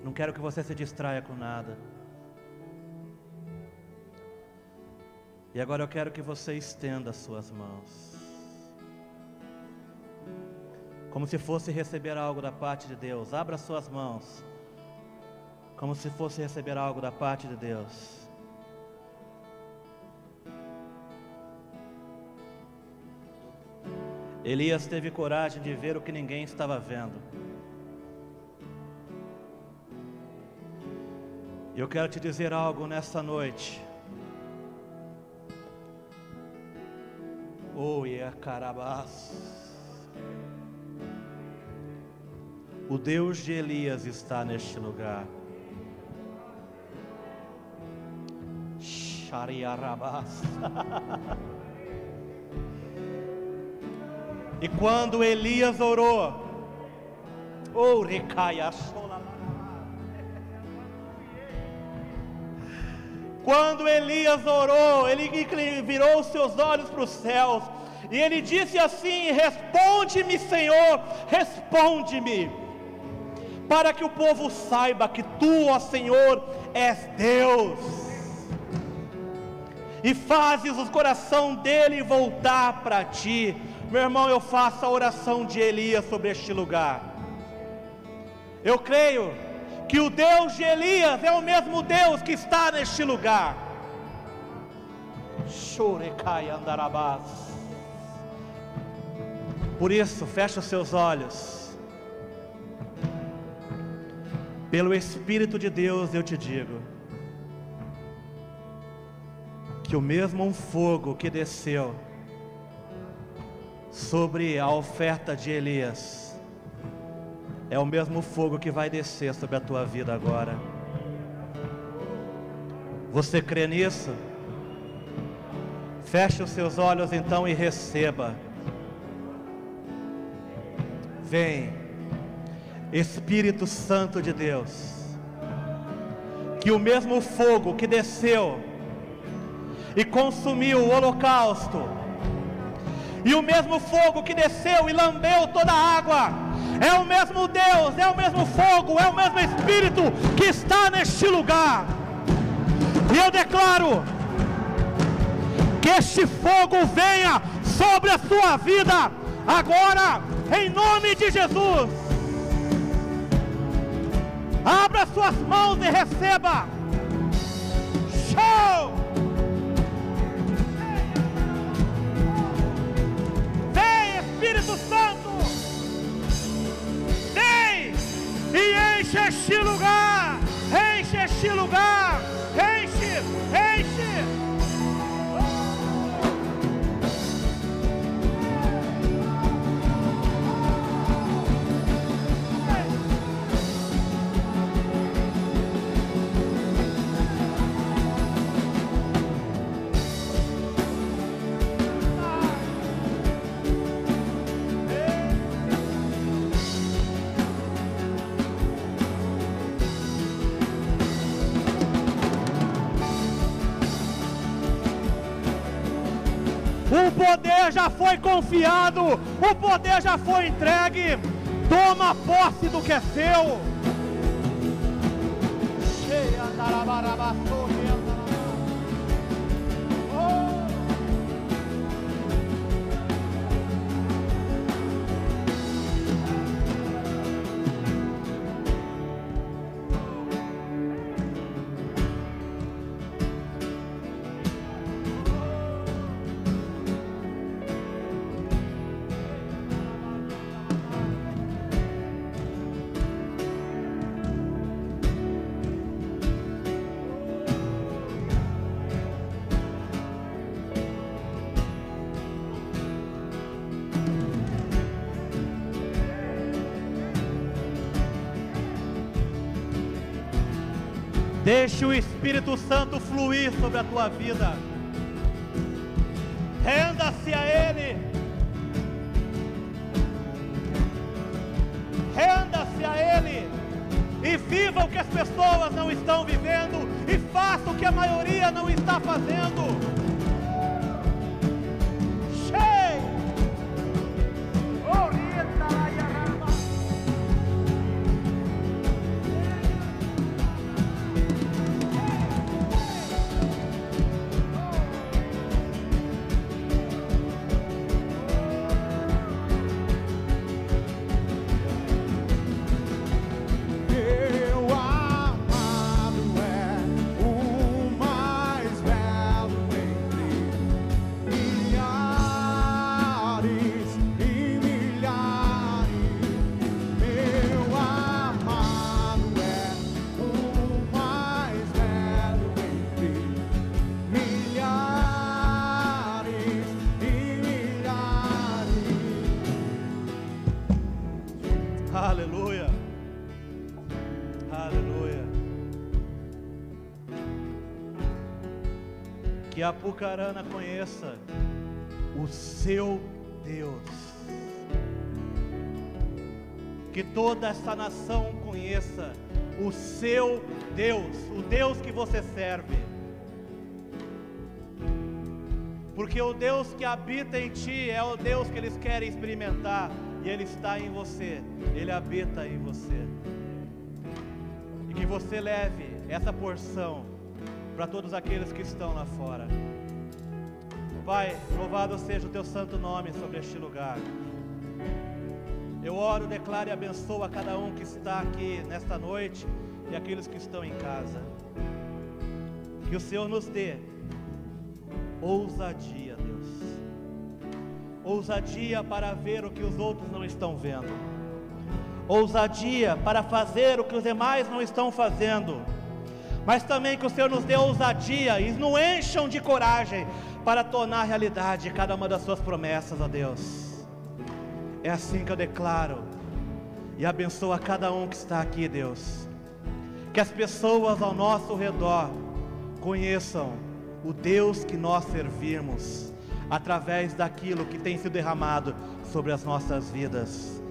Não quero que você se distraia com nada. E agora eu quero que você estenda as suas mãos. Como se fosse receber algo da parte de Deus. Abra suas mãos. Como se fosse receber algo da parte de Deus. Elias teve coragem de ver o que ninguém estava vendo. Eu quero te dizer algo nessa noite. Oh, Carabás. O Deus de Elias está neste lugar. Shariarabás. E quando Elias orou, oh, recaia Quando Elias orou, ele virou os seus olhos para os céus e ele disse assim: Responde-me, Senhor, responde-me, para que o povo saiba que tu, ó Senhor, és Deus, e fazes o coração dele voltar para ti. Meu irmão, eu faço a oração de Elias sobre este lugar. Eu creio que o Deus de Elias é o mesmo Deus que está neste lugar. Chorecai andarabás. Por isso, feche os seus olhos. Pelo Espírito de Deus eu te digo que o mesmo fogo que desceu sobre a oferta de Elias, é o mesmo fogo que vai descer sobre a tua vida agora. Você crê nisso? Feche os seus olhos então e receba. Vem, Espírito Santo de Deus, que o mesmo fogo que desceu e consumiu o holocausto, e o mesmo fogo que desceu e lambeu toda a água, é o mesmo Deus, é o mesmo fogo, é o mesmo Espírito que está neste lugar. E eu declaro que este fogo venha sobre a sua vida agora, em nome de Jesus. Abra suas mãos e receba. Show! Enche este lugar, enche este lugar, poder já foi confiado, o poder já foi entregue. Toma posse do que é seu. Cheia, Deixe o Espírito Santo fluir sobre a tua vida. Renda-se a Ele. Renda-se a Ele. E viva o que as pessoas não estão vivendo. E faça o que a maioria não está fazendo. Apucarana conheça o seu Deus. Que toda essa nação conheça o seu Deus, o Deus que você serve. Porque o Deus que habita em ti é o Deus que eles querem experimentar, e Ele está em você, Ele habita em você. E que você leve essa porção para todos aqueles que estão lá fora. Pai, louvado seja o teu santo nome sobre este lugar. Eu oro, declaro e abençoo a cada um que está aqui nesta noite e aqueles que estão em casa. Que o Senhor nos dê ousadia, Deus. Ousadia para ver o que os outros não estão vendo. Ousadia para fazer o que os demais não estão fazendo. Mas também que o Senhor nos dê ousadia e nos encham de coragem para tornar realidade cada uma das suas promessas, ó Deus. É assim que eu declaro e abençoo a cada um que está aqui, Deus. Que as pessoas ao nosso redor conheçam o Deus que nós servimos através daquilo que tem sido derramado sobre as nossas vidas.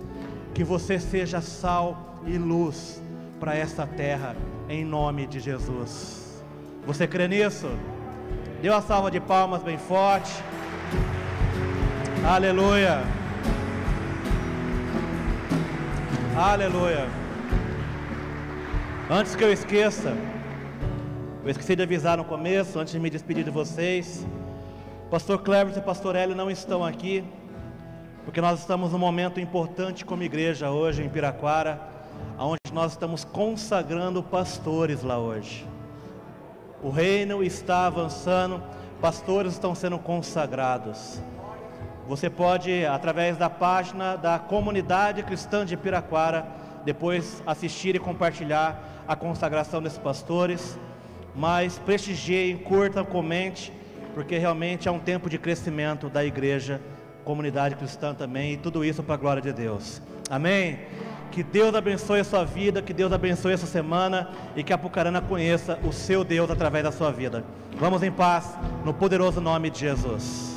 Que você seja sal e luz para esta terra, em nome de Jesus. Você crê nisso? Dê uma salva de palmas bem forte. Aleluia. Aleluia. Antes que eu esqueça, eu esqueci de avisar no começo, antes de me despedir de vocês. Pastor Cleber e Pastor Hélio não estão aqui, porque nós estamos num momento importante como igreja hoje em Piraquara, onde nós estamos consagrando pastores lá hoje. O reino está avançando, pastores estão sendo consagrados. Você pode, através da página da comunidade cristã de Piraquara, depois assistir e compartilhar a consagração desses pastores. Mas prestigiem, curtam, comente, porque realmente é um tempo de crescimento da igreja, comunidade cristã também, e tudo isso para a glória de Deus. Amém? Que Deus abençoe a sua vida, que Deus abençoe essa semana e que a Pucarana conheça o seu Deus através da sua vida. Vamos em paz, no poderoso nome de Jesus.